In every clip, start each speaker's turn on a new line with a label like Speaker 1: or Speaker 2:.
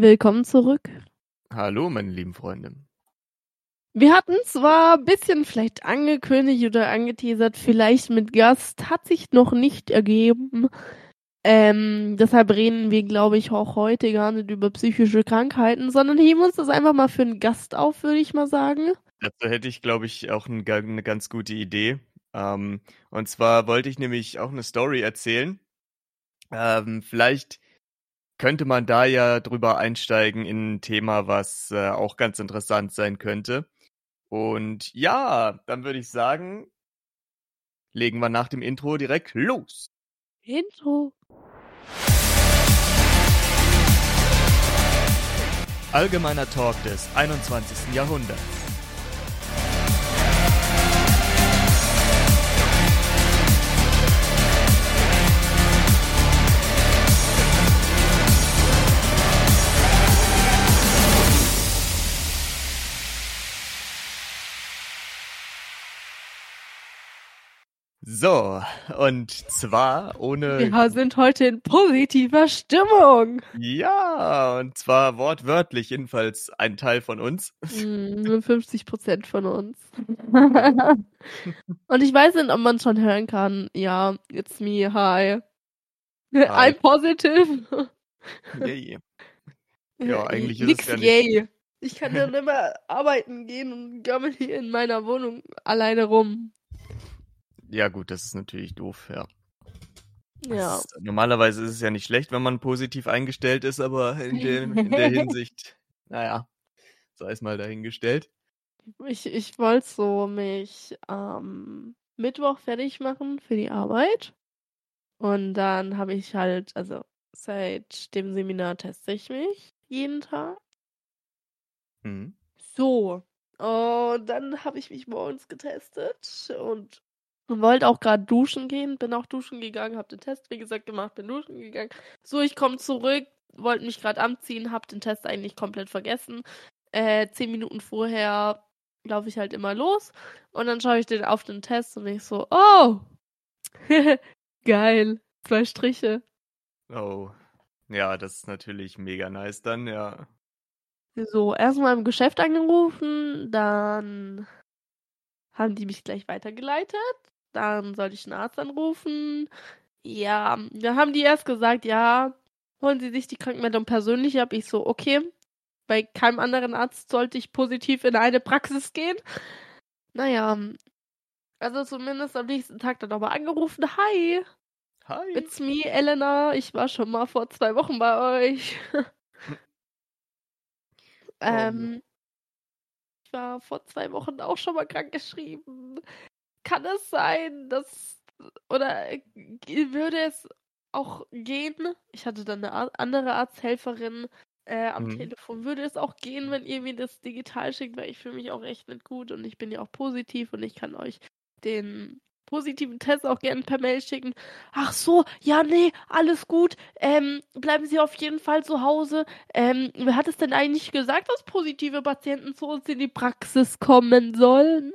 Speaker 1: Willkommen zurück.
Speaker 2: Hallo, meine lieben Freunde.
Speaker 1: Wir hatten zwar ein bisschen vielleicht angekündigt oder angeteasert, vielleicht mit Gast, hat sich noch nicht ergeben. Ähm, deshalb reden wir, glaube ich, auch heute gar nicht über psychische Krankheiten, sondern heben uns das einfach mal für einen Gast auf, würde ich mal sagen.
Speaker 2: Dazu hätte ich, glaube ich, auch ein, eine ganz gute Idee. Ähm, und zwar wollte ich nämlich auch eine Story erzählen. Ähm, vielleicht könnte man da ja drüber einsteigen in ein Thema, was äh, auch ganz interessant sein könnte. Und ja, dann würde ich sagen, legen wir nach dem Intro direkt los.
Speaker 1: Intro.
Speaker 2: Allgemeiner Talk des 21. Jahrhunderts. So, und zwar ohne.
Speaker 1: Wir sind heute in positiver Stimmung.
Speaker 2: Ja, und zwar wortwörtlich, jedenfalls ein Teil von uns.
Speaker 1: Mm, nur 50 Prozent von uns. und ich weiß nicht, ob man schon hören kann. Ja, it's me, hi. hi. I'm positive.
Speaker 2: Yay. Ja, eigentlich ist
Speaker 1: Nix
Speaker 2: es ja
Speaker 1: yay. Nicht... Ich kann dann immer arbeiten gehen und gammel hier in meiner Wohnung alleine rum.
Speaker 2: Ja, gut, das ist natürlich doof, ja.
Speaker 1: Ja.
Speaker 2: Ist, normalerweise ist es ja nicht schlecht, wenn man positiv eingestellt ist, aber in, dem, in der Hinsicht, naja, sei es mal dahingestellt.
Speaker 1: Ich, ich wollte so mich am ähm, Mittwoch fertig machen für die Arbeit. Und dann habe ich halt, also seit dem Seminar teste ich mich jeden Tag.
Speaker 2: Mhm.
Speaker 1: So. Und dann habe ich mich morgens getestet und und wollte auch gerade duschen gehen, bin auch duschen gegangen, hab den Test, wie gesagt, gemacht, bin duschen gegangen. So, ich komme zurück, wollte mich gerade anziehen, hab den Test eigentlich komplett vergessen. Äh, zehn Minuten vorher laufe ich halt immer los und dann schaue ich den auf den Test und ich so, oh, geil, zwei Striche.
Speaker 2: Oh, ja, das ist natürlich mega nice dann, ja.
Speaker 1: So, erstmal im Geschäft angerufen, dann haben die mich gleich weitergeleitet. Dann sollte ich einen Arzt anrufen. Ja, dann haben die erst gesagt, ja, holen Sie sich die Krankmeldung persönlich ab. Ich so, okay. Bei keinem anderen Arzt sollte ich positiv in eine Praxis gehen. Naja, also zumindest am nächsten Tag dann nochmal angerufen. Hi.
Speaker 2: Hi.
Speaker 1: It's me, Elena. Ich war schon mal vor zwei Wochen bei euch. ähm, ich war vor zwei Wochen auch schon mal krank geschrieben kann es sein, dass oder äh, würde es auch gehen? Ich hatte dann eine andere Arzthelferin äh, am mhm. Telefon. Würde es auch gehen, wenn ihr mir das digital schickt, weil ich fühle mich auch echt nicht gut und ich bin ja auch positiv und ich kann euch den positiven Test auch gerne per Mail schicken. Ach so, ja, nee, alles gut. Ähm, bleiben Sie auf jeden Fall zu Hause. Ähm, wer hat es denn eigentlich gesagt, dass positive Patienten zu uns in die Praxis kommen sollen?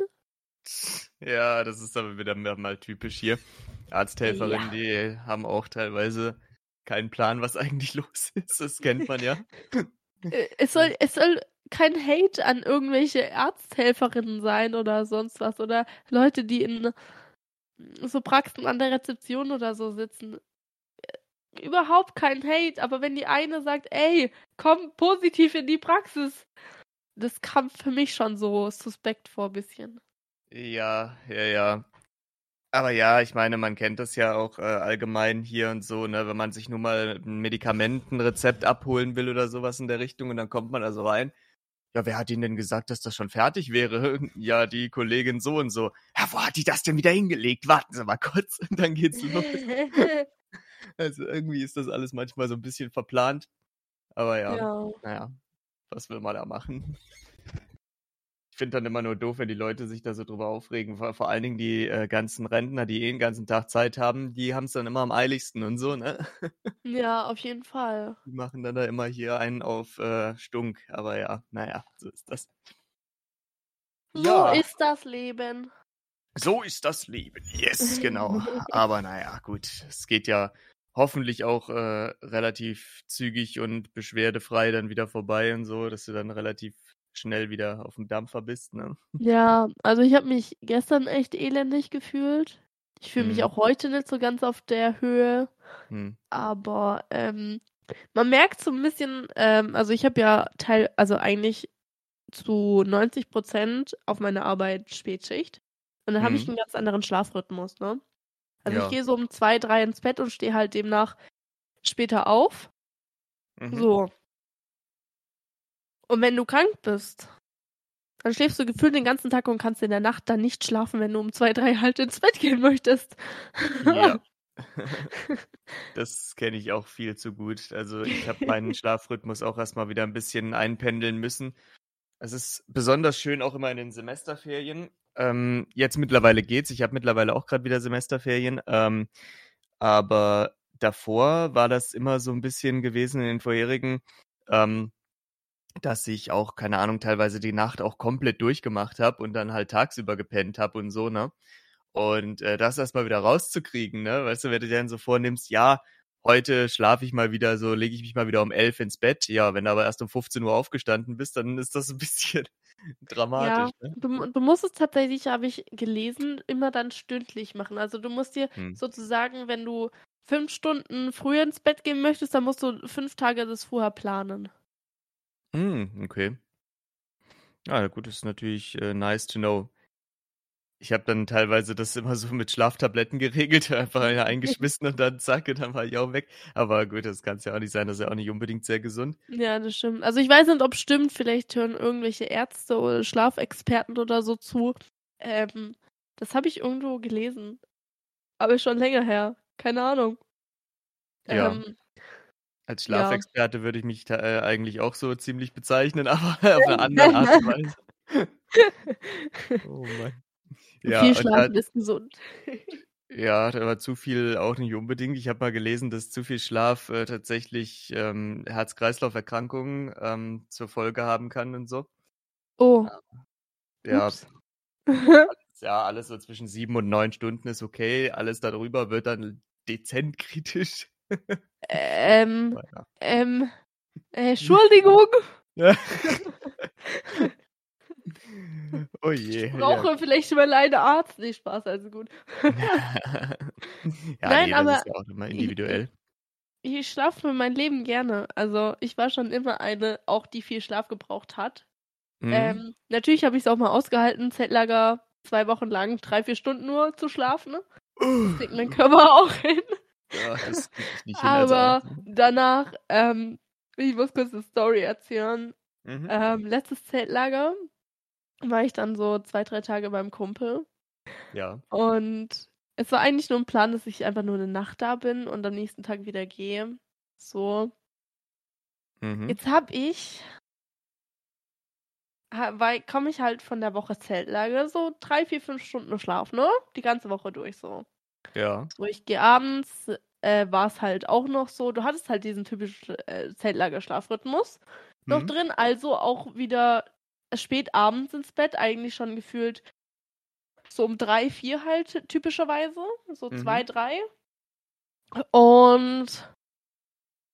Speaker 2: Ja, das ist aber wieder mal typisch hier. Arzthelferinnen, ja. die haben auch teilweise keinen Plan, was eigentlich los ist. Das kennt man ja.
Speaker 1: Äh, es soll, es soll kein Hate an irgendwelche Arzthelferinnen sein oder sonst was. Oder Leute, die in so Praxen an der Rezeption oder so sitzen. Äh, überhaupt kein Hate, aber wenn die eine sagt, ey, komm positiv in die Praxis, das kam für mich schon so suspekt vor ein bisschen.
Speaker 2: Ja, ja, ja. Aber ja, ich meine, man kennt das ja auch äh, allgemein hier und so, ne, wenn man sich nur mal ein Medikamentenrezept abholen will oder sowas in der Richtung und dann kommt man also rein. Ja, wer hat Ihnen denn gesagt, dass das schon fertig wäre? Ja, die Kollegin so und so. Ja, wo hat die das denn wieder hingelegt? Warten Sie mal kurz und dann geht's los. also irgendwie ist das alles manchmal so ein bisschen verplant. Aber ja, ja. naja, was will man da machen? Ich finde dann immer nur doof, wenn die Leute sich da so drüber aufregen. Vor, vor allen Dingen die äh, ganzen Rentner, die eh den ganzen Tag Zeit haben, die haben es dann immer am eiligsten und so, ne?
Speaker 1: Ja, auf jeden Fall.
Speaker 2: Die machen dann da immer hier einen auf äh, Stunk. Aber ja, naja, so ist das.
Speaker 1: So ja. ist das Leben.
Speaker 2: So ist das Leben. Yes, genau. Aber naja, gut. Es geht ja hoffentlich auch äh, relativ zügig und beschwerdefrei dann wieder vorbei und so, dass du dann relativ schnell wieder auf dem Dampfer bist. Ne?
Speaker 1: Ja, also ich habe mich gestern echt elendig gefühlt. Ich fühle mich
Speaker 2: Mhm.
Speaker 1: auch heute nicht so ganz auf der Höhe,
Speaker 2: Hm.
Speaker 1: aber ähm, man merkt so ein bisschen, ähm, also ich habe ja Teil, also eigentlich zu 90 Prozent auf meine Arbeit Spätschicht. Und dann habe ich
Speaker 2: Mhm.
Speaker 1: einen ganz anderen Schlafrhythmus, ne? Also
Speaker 2: Ja.
Speaker 1: ich gehe so um zwei, drei ins Bett und stehe halt demnach später auf.
Speaker 2: Mhm.
Speaker 1: So. Und wenn du krank bist, dann schläfst du gefühlt den ganzen Tag und kannst in der Nacht dann nicht schlafen, wenn du um zwei, drei halt ins Bett gehen möchtest.
Speaker 2: Ja. Das kenne ich auch viel zu gut. Also ich habe meinen Schlafrhythmus auch erstmal wieder ein bisschen einpendeln müssen. Es ist besonders schön auch immer in den Semesterferien. Ähm, jetzt mittlerweile geht's. Ich habe mittlerweile auch gerade wieder Semesterferien. Ähm, aber davor war das immer so ein bisschen gewesen in den vorherigen, ähm, dass ich auch, keine Ahnung, teilweise die Nacht auch komplett durchgemacht habe und dann halt tagsüber gepennt habe und so, ne? Und äh, das erstmal wieder rauszukriegen, ne? Weißt du, wenn du dir dann so vornimmst, ja, heute schlafe ich mal wieder so, lege ich mich mal wieder um elf ins Bett. Ja, wenn du aber erst um 15 Uhr aufgestanden bist, dann ist das ein bisschen dramatisch, ne?
Speaker 1: Du, du musst es tatsächlich, habe ich gelesen, immer dann stündlich machen. Also du musst dir
Speaker 2: Hm.
Speaker 1: sozusagen, wenn du fünf Stunden früher ins Bett gehen möchtest, dann musst du fünf Tage das vorher planen.
Speaker 2: Hm, okay. Ja, gut, das ist natürlich äh, nice to know. Ich habe dann teilweise das immer so mit Schlaftabletten geregelt, einfach eine eingeschmissen und dann zack, und dann war ich auch weg. Aber gut, das kann es ja auch nicht sein, das ist ja auch nicht unbedingt sehr gesund.
Speaker 1: Ja, das stimmt. Also ich weiß nicht, ob es stimmt. Vielleicht hören irgendwelche Ärzte oder Schlafexperten oder so zu. Ähm, das habe ich irgendwo gelesen. Aber schon länger her. Keine Ahnung.
Speaker 2: Ja.
Speaker 1: Ähm,
Speaker 2: Als
Speaker 1: Ja.
Speaker 2: Schlafexperte würde ich mich äh, eigentlich auch so ziemlich bezeichnen, aber auf eine andere Art und Weise. Oh Mann. Ja,
Speaker 1: viel
Speaker 2: und da,
Speaker 1: Schlafen ist gesund.
Speaker 2: ja, war zu viel auch nicht unbedingt. Ich habe mal gelesen, dass zu viel Schlaf äh, tatsächlich ähm, Herz-Kreislauf-Erkrankungen ähm, zur Folge haben kann und so.
Speaker 1: Oh.
Speaker 2: Ja,
Speaker 1: Ups.
Speaker 2: ja, alles so zwischen sieben und neun Stunden ist okay. Alles darüber wird dann dezent kritisch.
Speaker 1: Ähm,
Speaker 2: Ja.
Speaker 1: ähm, äh, Entschuldigung.
Speaker 2: Ja. oh je.
Speaker 1: Ich brauche vielleicht mal einen Arzt. Nee, Spaß, also gut.
Speaker 2: Ja, ja
Speaker 1: Nein,
Speaker 2: nee, das
Speaker 1: aber
Speaker 2: ist ja auch immer individuell.
Speaker 1: Ich schlafe für mein Leben gerne. Also ich war schon immer eine, auch die viel Schlaf gebraucht hat.
Speaker 2: Mhm.
Speaker 1: Ähm, natürlich habe ich es auch mal ausgehalten, Zeltlager zwei Wochen lang, drei, vier Stunden nur zu schlafen. Ne? Das kriegt mein Körper auch hin.
Speaker 2: Ja, das ich nicht hin. Also
Speaker 1: Aber
Speaker 2: ne?
Speaker 1: danach, ähm, ich muss kurz eine Story erzählen.
Speaker 2: Mhm.
Speaker 1: Ähm, letztes Zeltlager war ich dann so zwei, drei Tage beim Kumpel.
Speaker 2: Ja.
Speaker 1: Und es war eigentlich nur ein Plan, dass ich einfach nur eine Nacht da bin und am nächsten Tag wieder gehe. So.
Speaker 2: Mhm.
Speaker 1: Jetzt hab ich, weil komme ich halt von der Woche Zeltlager, so drei, vier, fünf Stunden Schlaf, ne? Die ganze Woche durch so.
Speaker 2: Ja.
Speaker 1: So, ich gehe abends, äh, war es halt auch noch so, du hattest halt diesen typischen äh, Zeltlager-Schlafrhythmus noch
Speaker 2: Mhm.
Speaker 1: drin, also auch wieder spät abends ins Bett, eigentlich schon gefühlt so um drei, vier halt typischerweise, so
Speaker 2: Mhm.
Speaker 1: zwei, drei. Und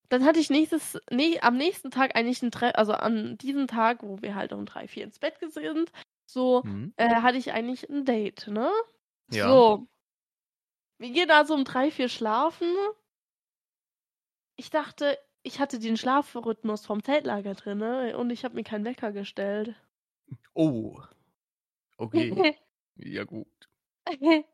Speaker 1: dann hatte ich nächstes, nee, am nächsten Tag eigentlich ein Tre also an diesem Tag, wo wir halt um drei, vier ins Bett sind, so
Speaker 2: Mhm.
Speaker 1: äh, hatte ich eigentlich ein Date, ne?
Speaker 2: Ja.
Speaker 1: So. Wir gehen also um drei, vier schlafen. Ich dachte, ich hatte den Schlafrhythmus vom Zeltlager drin ne? und ich habe mir keinen Wecker gestellt.
Speaker 2: Oh. Okay. ja, gut.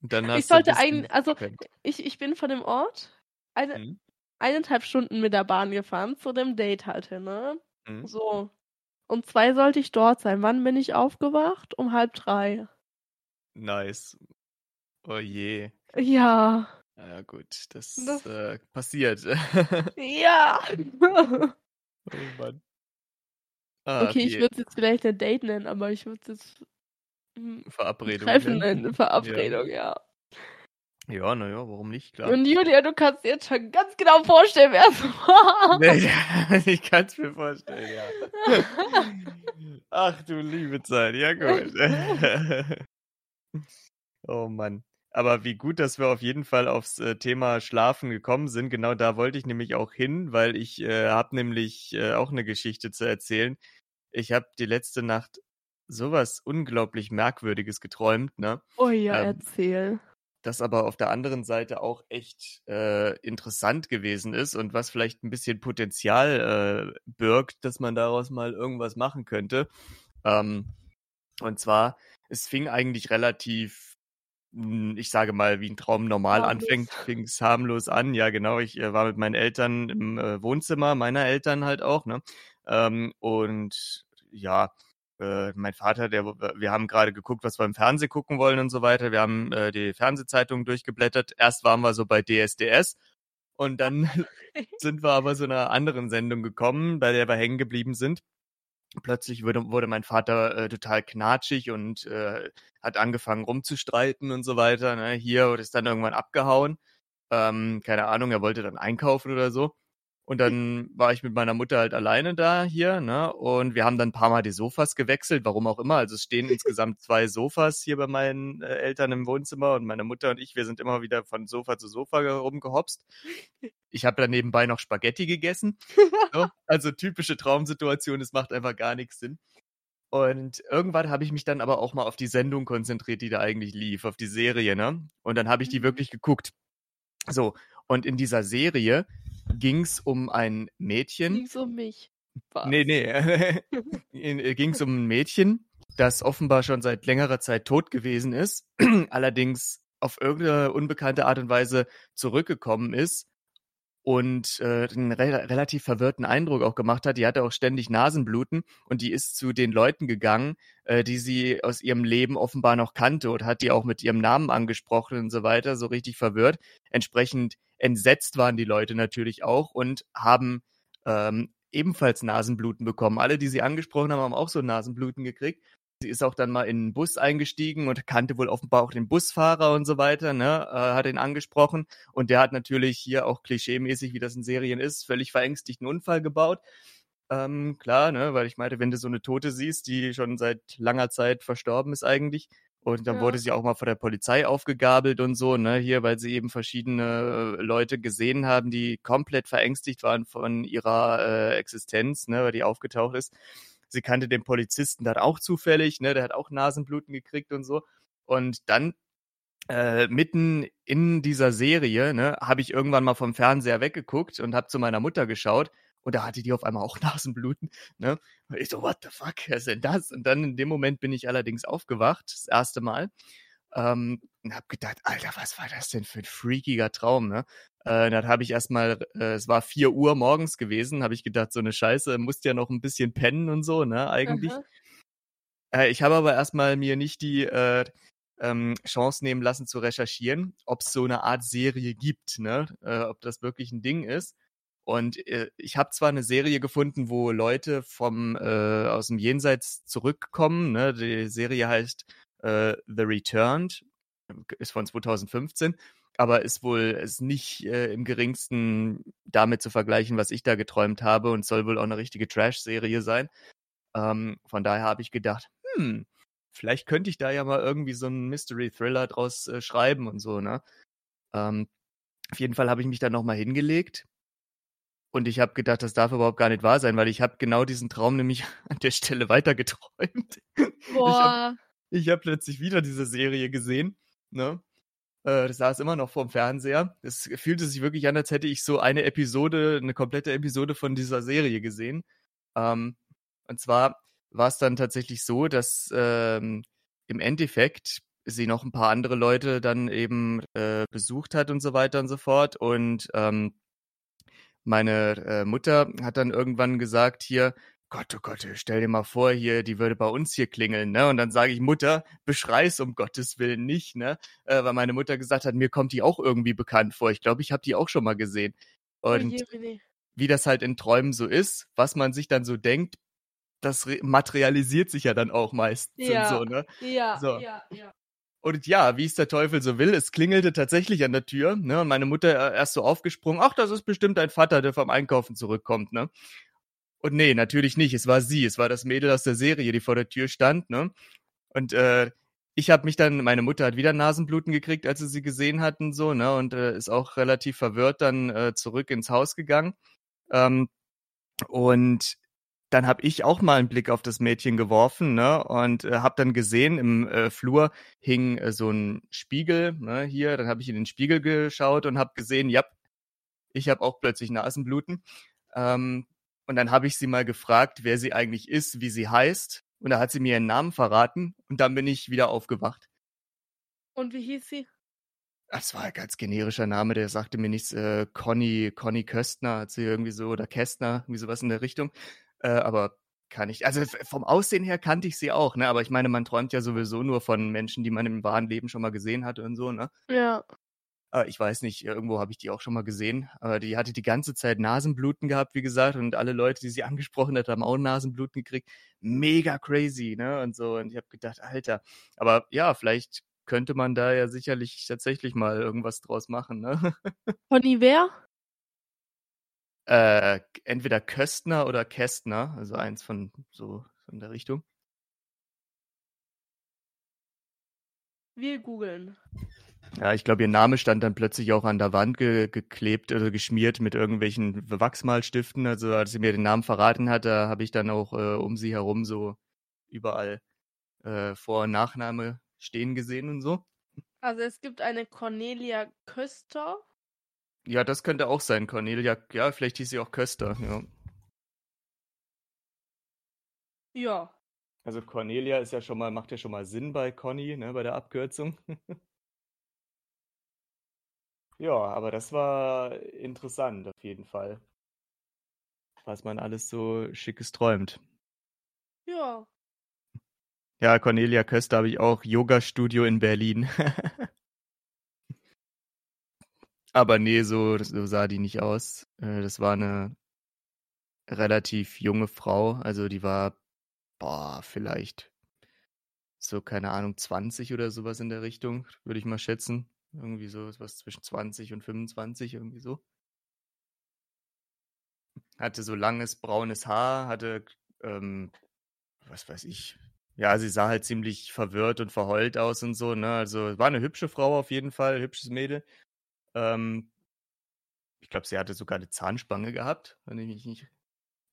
Speaker 2: Dann hast
Speaker 1: ich
Speaker 2: ein
Speaker 1: sollte eigentlich, also ich, ich bin von dem Ort eine,
Speaker 2: Mhm.
Speaker 1: eineinhalb Stunden mit der Bahn gefahren zu dem Date halt hin, ne?
Speaker 2: Mhm.
Speaker 1: So. Um zwei sollte ich dort sein. Wann bin ich aufgewacht? Um halb drei.
Speaker 2: Nice. Oh je.
Speaker 1: Ja.
Speaker 2: Ja, gut. Das,
Speaker 1: Das-
Speaker 2: äh, passiert.
Speaker 1: Ja.
Speaker 2: oh Mann. Ah,
Speaker 1: okay, ich
Speaker 2: die
Speaker 1: würde es jetzt vielleicht ein Date nennen, aber ich würde es jetzt hm,
Speaker 2: Verabredung.
Speaker 1: Treffen
Speaker 2: nennen.
Speaker 1: nennen, Verabredung, ja.
Speaker 2: Ja, naja, warum nicht? Klar.
Speaker 1: Und Julia, du kannst dir jetzt schon ganz genau vorstellen, wer es war.
Speaker 2: Nee, ich kann es mir vorstellen, ja. Ach du liebe Zeit, ja gut. oh Mann. Aber wie gut, dass wir auf jeden Fall aufs äh, Thema Schlafen gekommen sind. Genau da wollte ich nämlich auch hin, weil ich äh, habe nämlich äh, auch eine Geschichte zu erzählen. Ich habe die letzte Nacht sowas unglaublich Merkwürdiges geträumt, ne?
Speaker 1: Oh ja, ähm, erzähl.
Speaker 2: Das aber auf der anderen Seite auch echt äh, interessant gewesen ist und was vielleicht ein bisschen Potenzial äh, birgt, dass man daraus mal irgendwas machen könnte. Ähm, und zwar, es fing eigentlich relativ ich sage mal, wie ein Traum normal harmlos. anfängt, fing es harmlos an. Ja, genau. Ich äh, war mit meinen Eltern im äh, Wohnzimmer, meiner Eltern halt auch, ne? Ähm, und ja, äh, mein Vater, der, wir haben gerade geguckt, was wir im Fernsehen gucken wollen und so weiter. Wir haben äh, die Fernsehzeitung durchgeblättert. Erst waren wir so bei DSDS und dann sind wir aber so einer anderen Sendung gekommen, bei der wir hängen geblieben sind plötzlich wurde, wurde mein Vater äh, total knatschig und äh, hat angefangen rumzustreiten und so weiter. Ne? Hier und ist dann irgendwann abgehauen. Ähm, keine Ahnung, er wollte dann einkaufen oder so. Und dann war ich mit meiner Mutter halt alleine da hier, ne? Und wir haben dann ein paar Mal die Sofas gewechselt, warum auch immer. Also es stehen insgesamt zwei Sofas hier bei meinen äh, Eltern im Wohnzimmer und meine Mutter und ich, wir sind immer wieder von Sofa zu Sofa rumgehopst. Ich habe da nebenbei noch Spaghetti gegessen. So. Also typische Traumsituation, es macht einfach gar nichts Sinn. Und irgendwann habe ich mich dann aber auch mal auf die Sendung konzentriert, die da eigentlich lief, auf die Serie, ne? Und dann habe ich die mhm. wirklich geguckt. So, und in dieser Serie ging es um ein Mädchen.
Speaker 1: Ging es um mich?
Speaker 2: Was? Nee, nee. Äh, ging es um ein Mädchen, das offenbar schon seit längerer Zeit tot gewesen ist, allerdings auf irgendeine unbekannte Art und Weise zurückgekommen ist und äh, einen re relativ verwirrten Eindruck auch gemacht hat. Die hatte auch ständig Nasenbluten und die ist zu den Leuten gegangen, äh, die sie aus ihrem Leben offenbar noch kannte und hat die auch mit ihrem Namen angesprochen und so weiter, so richtig verwirrt. Entsprechend entsetzt waren die Leute natürlich auch und haben ähm, ebenfalls Nasenbluten bekommen. Alle, die sie angesprochen haben, haben auch so Nasenbluten gekriegt. Sie ist auch dann mal in einen Bus eingestiegen und kannte wohl offenbar auch den Busfahrer und so weiter, ne, äh, hat ihn angesprochen und der hat natürlich hier auch klischeemäßig, wie das in Serien ist, völlig verängstigt einen Unfall gebaut. Ähm, klar, ne, weil ich meinte, wenn du so eine Tote siehst, die schon seit langer Zeit verstorben ist eigentlich, und dann ja. wurde sie auch mal von der Polizei aufgegabelt und so, ne, hier, weil sie eben verschiedene äh, Leute gesehen haben, die komplett verängstigt waren von ihrer äh, Existenz, ne, weil die aufgetaucht ist. Sie kannte den Polizisten dann auch zufällig, ne, der hat auch Nasenbluten gekriegt und so. Und dann äh, mitten in dieser Serie, ne, habe ich irgendwann mal vom Fernseher weggeguckt und habe zu meiner Mutter geschaut und da hatte die auf einmal auch Nasenbluten, ne? Und ich so, what the fuck, was ist denn das? Und dann in dem Moment bin ich allerdings aufgewacht, das erste Mal, ähm, und habe gedacht, Alter, was war das denn für ein freakiger Traum, ne? Äh, dann habe ich erstmal, äh, es war vier Uhr morgens gewesen, habe ich gedacht, so eine Scheiße, musst ja noch ein bisschen pennen und so, ne, eigentlich. Äh, ich habe aber erstmal mir nicht die äh, ähm, Chance nehmen lassen zu recherchieren, ob es so eine Art Serie gibt, ne, äh, ob das wirklich ein Ding ist. Und äh, ich habe zwar eine Serie gefunden, wo Leute vom äh, aus dem Jenseits zurückkommen. Ne? Die Serie heißt äh, The Returned, ist von 2015, aber ist wohl ist nicht äh, im geringsten damit zu vergleichen, was ich da geträumt habe und soll wohl auch eine richtige Trash-Serie sein. Ähm, von daher habe ich gedacht, hm, vielleicht könnte ich da ja mal irgendwie so einen Mystery-Thriller draus äh, schreiben und so, ne? Ähm, auf jeden Fall habe ich mich dann nochmal hingelegt und ich habe gedacht, das darf überhaupt gar nicht wahr sein, weil ich habe genau diesen Traum nämlich an der Stelle weitergeträumt. Boah. Ich habe hab plötzlich wieder diese Serie gesehen. Ne? Äh, das saß immer noch vorm Fernseher. Es fühlte sich wirklich an, als hätte ich so eine Episode, eine komplette Episode von dieser Serie gesehen. Ähm, und zwar war es dann tatsächlich so, dass ähm, im Endeffekt sie noch ein paar andere Leute dann eben äh, besucht hat und so weiter und so fort. Und ähm, meine äh, Mutter hat dann irgendwann gesagt, hier, Gott, oh Gott, stell dir mal vor, hier, die würde bei uns hier klingeln, ne? Und dann sage ich, Mutter, beschrei's um Gottes Willen nicht, ne? Äh, weil meine Mutter gesagt hat, mir kommt die auch irgendwie bekannt vor. Ich glaube, ich habe die auch schon mal gesehen. Und wie das halt in Träumen so ist, was man sich dann so denkt, das materialisiert sich ja dann auch meistens ja. so, ne?
Speaker 1: Ja, so. ja, ja.
Speaker 2: Und ja, wie es der Teufel so will, es klingelte tatsächlich an der Tür, ne? Und meine Mutter äh, erst so aufgesprungen, ach, das ist bestimmt dein Vater, der vom Einkaufen zurückkommt, ne? Und nee, natürlich nicht. Es war sie, es war das Mädel aus der Serie, die vor der Tür stand, ne? Und äh, ich habe mich dann, meine Mutter hat wieder Nasenbluten gekriegt, als sie sie gesehen hatten, so, ne, und äh, ist auch relativ verwirrt dann äh, zurück ins Haus gegangen. Ähm, und dann habe ich auch mal einen Blick auf das Mädchen geworfen, ne, und äh, habe dann gesehen, im äh, Flur hing äh, so ein Spiegel, ne, hier, dann habe ich in den Spiegel geschaut und habe gesehen, ja, ich habe auch plötzlich Nasenbluten. Ähm, und dann habe ich sie mal gefragt, wer sie eigentlich ist, wie sie heißt. Und da hat sie mir ihren Namen verraten und dann bin ich wieder aufgewacht.
Speaker 1: Und wie hieß sie?
Speaker 2: Das war ein ganz generischer Name, der sagte mir nichts. Äh, Conny, Conny Köstner hat sie irgendwie so, oder Kästner, irgendwie sowas in der Richtung. Äh, aber kann ich, also vom Aussehen her kannte ich sie auch, ne? Aber ich meine, man träumt ja sowieso nur von Menschen, die man im wahren Leben schon mal gesehen hat und so, ne?
Speaker 1: Ja.
Speaker 2: Äh, ich weiß nicht, irgendwo habe ich die auch schon mal gesehen. Aber die hatte die ganze Zeit Nasenbluten gehabt, wie gesagt, und alle Leute, die sie angesprochen hat, haben auch Nasenbluten gekriegt. Mega crazy, ne? Und so. Und ich habe gedacht, Alter. Aber ja, vielleicht könnte man da ja sicherlich tatsächlich mal irgendwas draus machen, ne?
Speaker 1: Conny wer?
Speaker 2: Äh, entweder Köstner oder Kästner, also eins von so in der Richtung.
Speaker 1: Wir googeln.
Speaker 2: Ja, ich glaube, ihr Name stand dann plötzlich auch an der Wand ge geklebt oder geschmiert mit irgendwelchen Wachsmalstiften. Also als sie mir den Namen verraten hat, da habe ich dann auch äh, um sie herum so überall äh, Vor- und Nachname stehen gesehen und so.
Speaker 1: Also es gibt eine Cornelia Köster.
Speaker 2: Ja, das könnte auch sein, Cornelia. Ja, vielleicht hieß sie auch Köster, ja.
Speaker 1: Ja.
Speaker 2: Also Cornelia ist ja schon mal, macht ja schon mal Sinn bei Conny, ne, bei der Abkürzung. ja, aber das war interessant auf jeden Fall. Was man alles so schickes träumt.
Speaker 1: Ja.
Speaker 2: Ja, Cornelia Köster habe ich auch Yoga-Studio in Berlin. Aber nee, so, so sah die nicht aus. Äh, das war eine relativ junge Frau. Also die war, boah, vielleicht so, keine Ahnung, 20 oder sowas in der Richtung, würde ich mal schätzen. Irgendwie so was zwischen 20 und 25, irgendwie so. Hatte so langes braunes Haar, hatte, ähm, was weiß ich, ja, sie sah halt ziemlich verwirrt und verheult aus und so, ne? Also war eine hübsche Frau auf jeden Fall, hübsches Mädel. Ähm, ich glaube, sie hatte sogar eine Zahnspange gehabt, wenn ich mich nicht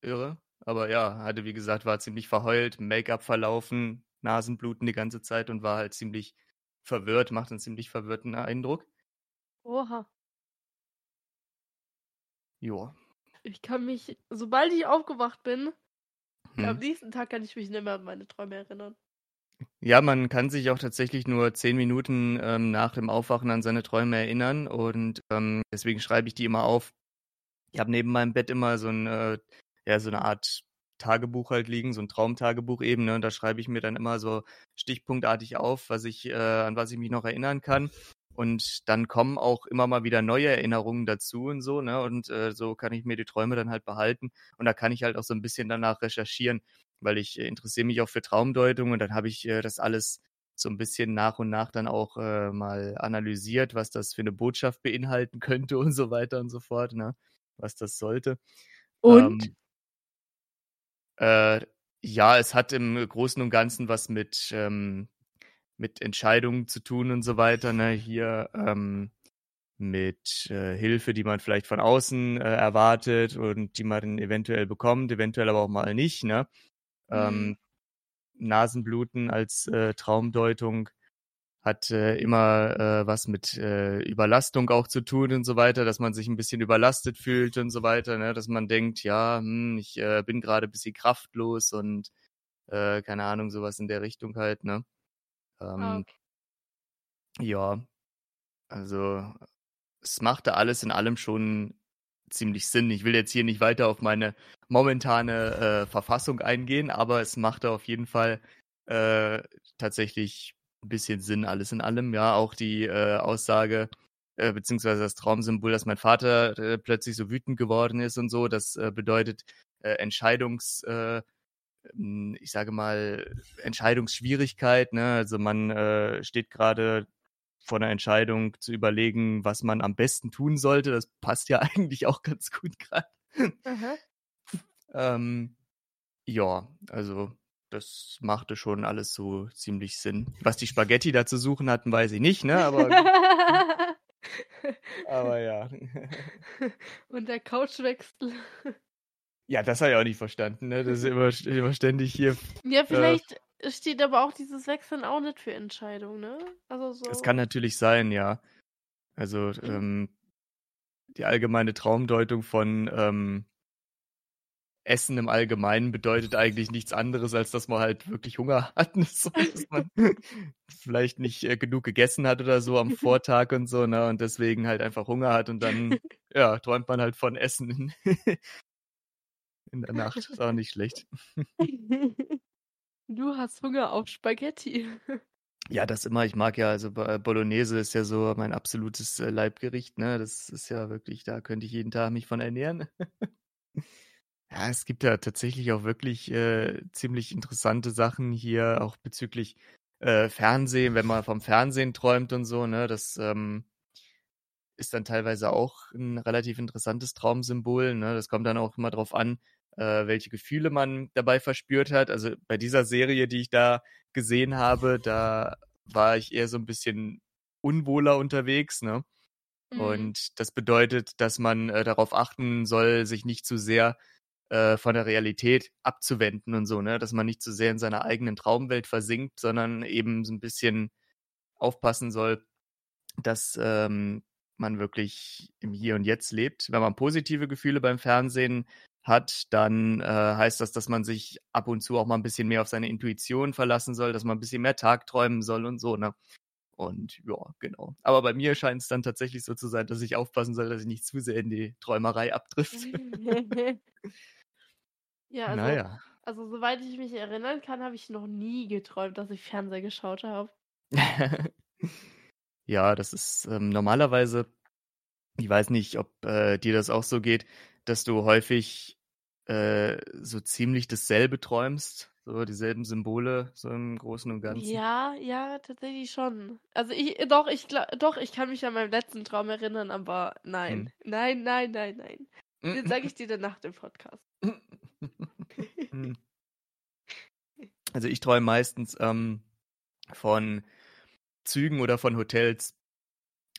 Speaker 2: irre. Aber ja, hatte wie gesagt, war ziemlich verheult, Make-up verlaufen, Nasenbluten die ganze Zeit und war halt ziemlich verwirrt, macht einen ziemlich verwirrten Eindruck.
Speaker 1: Oha.
Speaker 2: Ja.
Speaker 1: Ich kann mich, sobald ich aufgewacht bin, am
Speaker 2: Hm.
Speaker 1: nächsten Tag kann ich mich nicht mehr an meine Träume erinnern.
Speaker 2: Ja, man kann sich auch tatsächlich nur zehn Minuten ähm, nach dem Aufwachen an seine Träume erinnern und ähm, deswegen schreibe ich die immer auf. Ich habe neben meinem Bett immer so ein, äh, ja, so eine Art Tagebuch halt liegen, so ein Traumtagebuch eben, ne? Und da schreibe ich mir dann immer so stichpunktartig auf, was ich, äh, an was ich mich noch erinnern kann. Und dann kommen auch immer mal wieder neue Erinnerungen dazu und so, ne? Und äh, so kann ich mir die Träume dann halt behalten. Und da kann ich halt auch so ein bisschen danach recherchieren, weil ich äh, interessiere mich auch für Traumdeutung und dann habe ich äh, das alles so ein bisschen nach und nach dann auch äh, mal analysiert, was das für eine Botschaft beinhalten könnte und so weiter und so fort, ne? Was das sollte.
Speaker 1: Und?
Speaker 2: Ähm, äh, ja, es hat im Großen und Ganzen was mit, ähm, mit Entscheidungen zu tun und so weiter. Ne? Hier ähm, mit äh, Hilfe, die man vielleicht von außen äh, erwartet und die man eventuell bekommt, eventuell aber auch mal nicht. Ne? Ähm,
Speaker 1: Mhm.
Speaker 2: Nasenbluten als äh, Traumdeutung hat äh, immer äh, was mit äh, Überlastung auch zu tun und so weiter, dass man sich ein bisschen überlastet fühlt und so weiter, ne? dass man denkt, ja, hm, ich äh, bin gerade ein bisschen kraftlos und äh, keine Ahnung, sowas in der Richtung halt, ne?
Speaker 1: Ah,
Speaker 2: Ähm,
Speaker 1: okay.
Speaker 2: ja, also es machte alles in allem schon ziemlich Sinn. Ich will jetzt hier nicht weiter auf meine momentane äh, Verfassung eingehen, aber es machte auf jeden Fall äh, tatsächlich ein bisschen Sinn, alles in allem. Ja, auch die äh, Aussage, äh, beziehungsweise das Traumsymbol, dass mein Vater äh, plötzlich so wütend geworden ist und so, das äh, bedeutet Entscheidungs, äh, m, ich sage mal, Entscheidungsschwierigkeit. Ne? Also man äh, steht gerade vor einer Entscheidung zu überlegen, was man am besten tun sollte. Das passt ja eigentlich auch ganz gut gerade. Ähm, ja, also das machte schon alles so ziemlich Sinn. Was die Spaghetti da zu suchen hatten, weiß ich nicht, ne? Aber, aber ja.
Speaker 1: Und der Couchwechsel.
Speaker 2: Ja, das habe ich auch nicht verstanden, ne? Das ist immer, immer ständig hier.
Speaker 1: Ja, vielleicht äh, steht aber auch dieses Wechseln auch nicht für Entscheidung, ne? Also so.
Speaker 2: Das kann natürlich sein, ja. Also, mhm. ähm, die allgemeine Traumdeutung von ähm, Essen im Allgemeinen bedeutet eigentlich nichts anderes, als dass man halt wirklich Hunger hat. So, dass man vielleicht nicht äh, genug gegessen hat oder so am Vortag und so, ne? Und deswegen halt einfach Hunger hat und dann, ja, träumt man halt von Essen in, in der Nacht. Ist auch nicht schlecht.
Speaker 1: Du hast Hunger auf Spaghetti.
Speaker 2: Ja, das immer. Ich mag ja, also Bolognese ist ja so mein absolutes äh, Leibgericht, ne? Das ist ja wirklich, da könnte ich jeden Tag mich von ernähren. Ja, es gibt ja tatsächlich auch wirklich äh, ziemlich interessante Sachen hier, auch bezüglich äh, Fernsehen, wenn man vom Fernsehen träumt und so, ne, das ähm, ist dann teilweise auch ein relativ interessantes Traumsymbol, ne? Das kommt dann auch immer drauf an, äh, welche Gefühle man dabei verspürt hat. Also bei dieser Serie, die ich da gesehen habe, da war ich eher so ein bisschen unwohler unterwegs, ne? Mhm. Und das bedeutet, dass man äh, darauf achten soll, sich nicht zu sehr äh, von der Realität abzuwenden und so, ne? Dass man nicht zu sehr in seiner eigenen Traumwelt versinkt, sondern eben so ein bisschen aufpassen soll, dass ähm, man wirklich im Hier und Jetzt lebt. Wenn man positive Gefühle beim Fernsehen hat, dann äh, heißt das, dass man sich ab und zu auch mal ein bisschen mehr auf seine Intuition verlassen soll, dass man ein bisschen mehr Tagträumen soll und so, ne? Und ja, genau. Aber bei mir scheint es dann tatsächlich so zu sein, dass ich aufpassen soll, dass ich nicht zu sehr in die Träumerei abdrift.
Speaker 1: ja, also, naja. also soweit ich mich erinnern kann, habe ich noch nie geträumt, dass ich Fernseher geschaut habe.
Speaker 2: ja, das ist ähm, normalerweise, ich weiß nicht, ob äh, dir das auch so geht, dass du häufig äh, so ziemlich dasselbe träumst, so dieselben Symbole, so im Großen und Ganzen.
Speaker 1: Ja, ja, tatsächlich schon. Also ich, doch, ich doch, ich kann mich an meinen letzten Traum erinnern, aber nein. Hm. Nein, nein, nein, nein. Den sage ich dir dann nach dem Podcast.
Speaker 2: Hm. also ich träume meistens ähm, von Zügen oder von Hotels.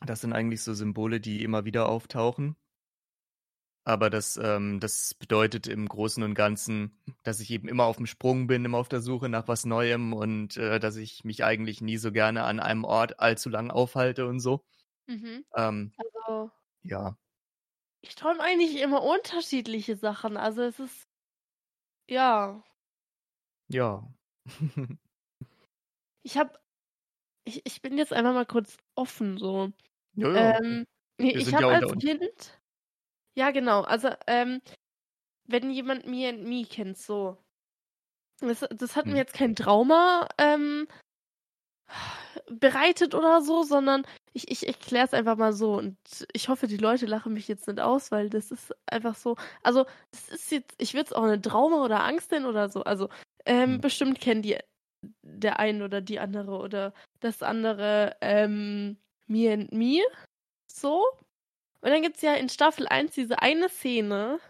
Speaker 2: Das sind eigentlich so Symbole, die immer wieder auftauchen. Aber das, ähm, das bedeutet im Großen und Ganzen, dass ich eben immer auf dem Sprung bin, immer auf der Suche nach was Neuem und äh, dass ich mich eigentlich nie so gerne an einem Ort allzu lang aufhalte und so. Mhm. Ähm, also, ja.
Speaker 1: Ich träume eigentlich immer unterschiedliche Sachen. Also es ist, ja.
Speaker 2: Ja.
Speaker 1: ich habe, ich, ich bin jetzt einfach mal kurz offen so. Ja, ja. Ähm, ich habe ja als Kind ja, genau. Also, ähm, wenn jemand Me and Me kennt, so. Das, das hat hm. mir jetzt kein Trauma ähm, bereitet oder so, sondern ich, ich erkläre es einfach mal so. Und ich hoffe, die Leute lachen mich jetzt nicht aus, weil das ist einfach so. Also, das ist jetzt, ich würde es auch eine Trauma oder Angst nennen oder so. Also, ähm, hm. bestimmt kennen die der eine oder die andere oder das andere ähm, Me and Me. So. Und dann gibt es ja in Staffel 1 diese eine Szene,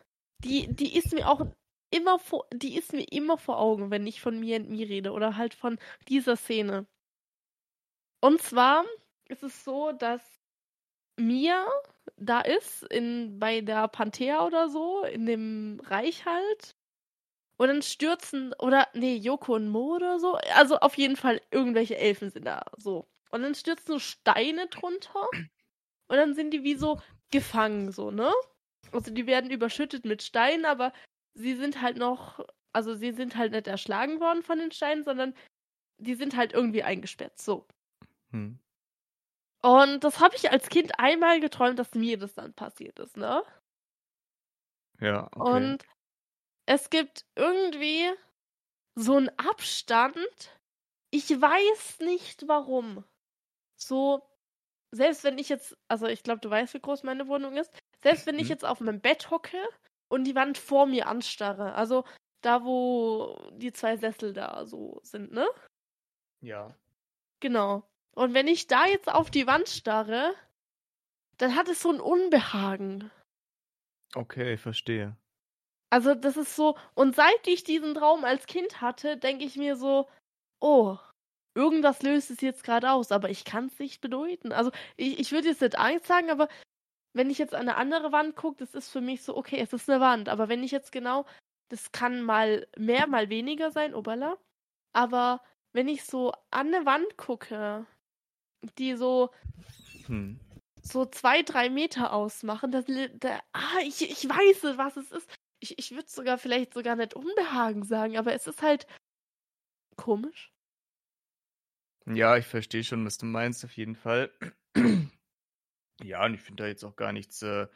Speaker 1: die, die ist mir auch immer vor, die ist mir immer vor Augen, wenn ich von mir und mir rede oder halt von dieser Szene. Und zwar ist es so, dass Mia da ist, in, bei der Panthea oder so, in dem Reich halt. Und dann stürzen, oder, nee, Yoko und Mo oder so. Also auf jeden Fall irgendwelche Elfen sind da, so. Und dann stürzen so Steine drunter. Und dann sind die wie so gefangen, so, ne? Also die werden überschüttet mit Steinen, aber sie sind halt noch, also sie sind halt nicht erschlagen worden von den Steinen, sondern die sind halt irgendwie eingesperrt, so. Hm. Und das habe ich als Kind einmal geträumt, dass mir das dann passiert ist, ne?
Speaker 2: Ja. Okay.
Speaker 1: Und es gibt irgendwie so einen Abstand. Ich weiß nicht warum. So selbst wenn ich jetzt, also ich glaube, du weißt, wie groß meine Wohnung ist, selbst wenn ich mhm. jetzt auf meinem Bett hocke und die Wand vor mir anstarre, also da, wo die zwei Sessel da so sind, ne?
Speaker 2: Ja.
Speaker 1: Genau. Und wenn ich da jetzt auf die Wand starre, dann hat es so ein Unbehagen.
Speaker 2: Okay, verstehe.
Speaker 1: Also das ist so, und seit ich diesen Traum als Kind hatte, denke ich mir so, oh, irgendwas löst es jetzt gerade aus, aber ich kann es nicht bedeuten. Also ich, ich würde jetzt nicht Angst sagen, aber wenn ich jetzt an eine andere Wand gucke, das ist für mich so, okay, es ist eine Wand. Aber wenn ich jetzt genau, das kann mal mehr, mal weniger sein, obala. Aber wenn ich so an eine Wand gucke, die so, hm. so zwei, drei Meter ausmachen, das, da, ah, ich, ich weiß, was es ist. Ich, ich würde sogar vielleicht sogar nicht Unbehagen sagen, aber es ist halt komisch.
Speaker 2: Ja, ich verstehe schon, was du meinst, auf jeden Fall. Ja, und ich finde da jetzt auch gar nichts äh,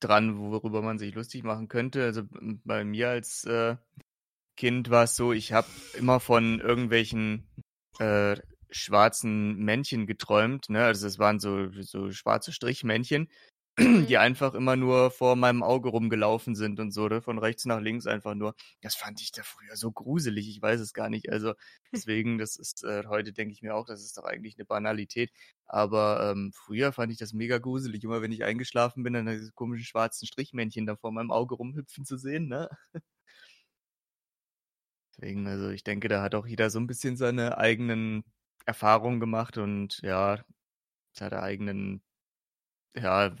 Speaker 2: dran, worüber man sich lustig machen könnte. Also bei mir als äh, Kind war es so, ich habe immer von irgendwelchen äh, schwarzen Männchen geträumt. Ne? Also das waren so, so schwarze Strichmännchen, die mhm. einfach immer nur vor meinem Auge rumgelaufen sind und so, ne? von rechts nach links einfach nur. Das fand ich da früher so gruselig, ich weiß es gar nicht. Also deswegen, das ist äh, heute denke ich mir auch, das ist doch eigentlich eine Banalität. Aber ähm, früher fand ich das mega gruselig, immer wenn ich eingeschlafen bin, dann diese komischen schwarzen Strichmännchen da vor meinem Auge rumhüpfen zu sehen, ne? Deswegen, also ich denke, da hat auch jeder so ein bisschen seine eigenen Erfahrungen gemacht und ja, seine eigenen ja,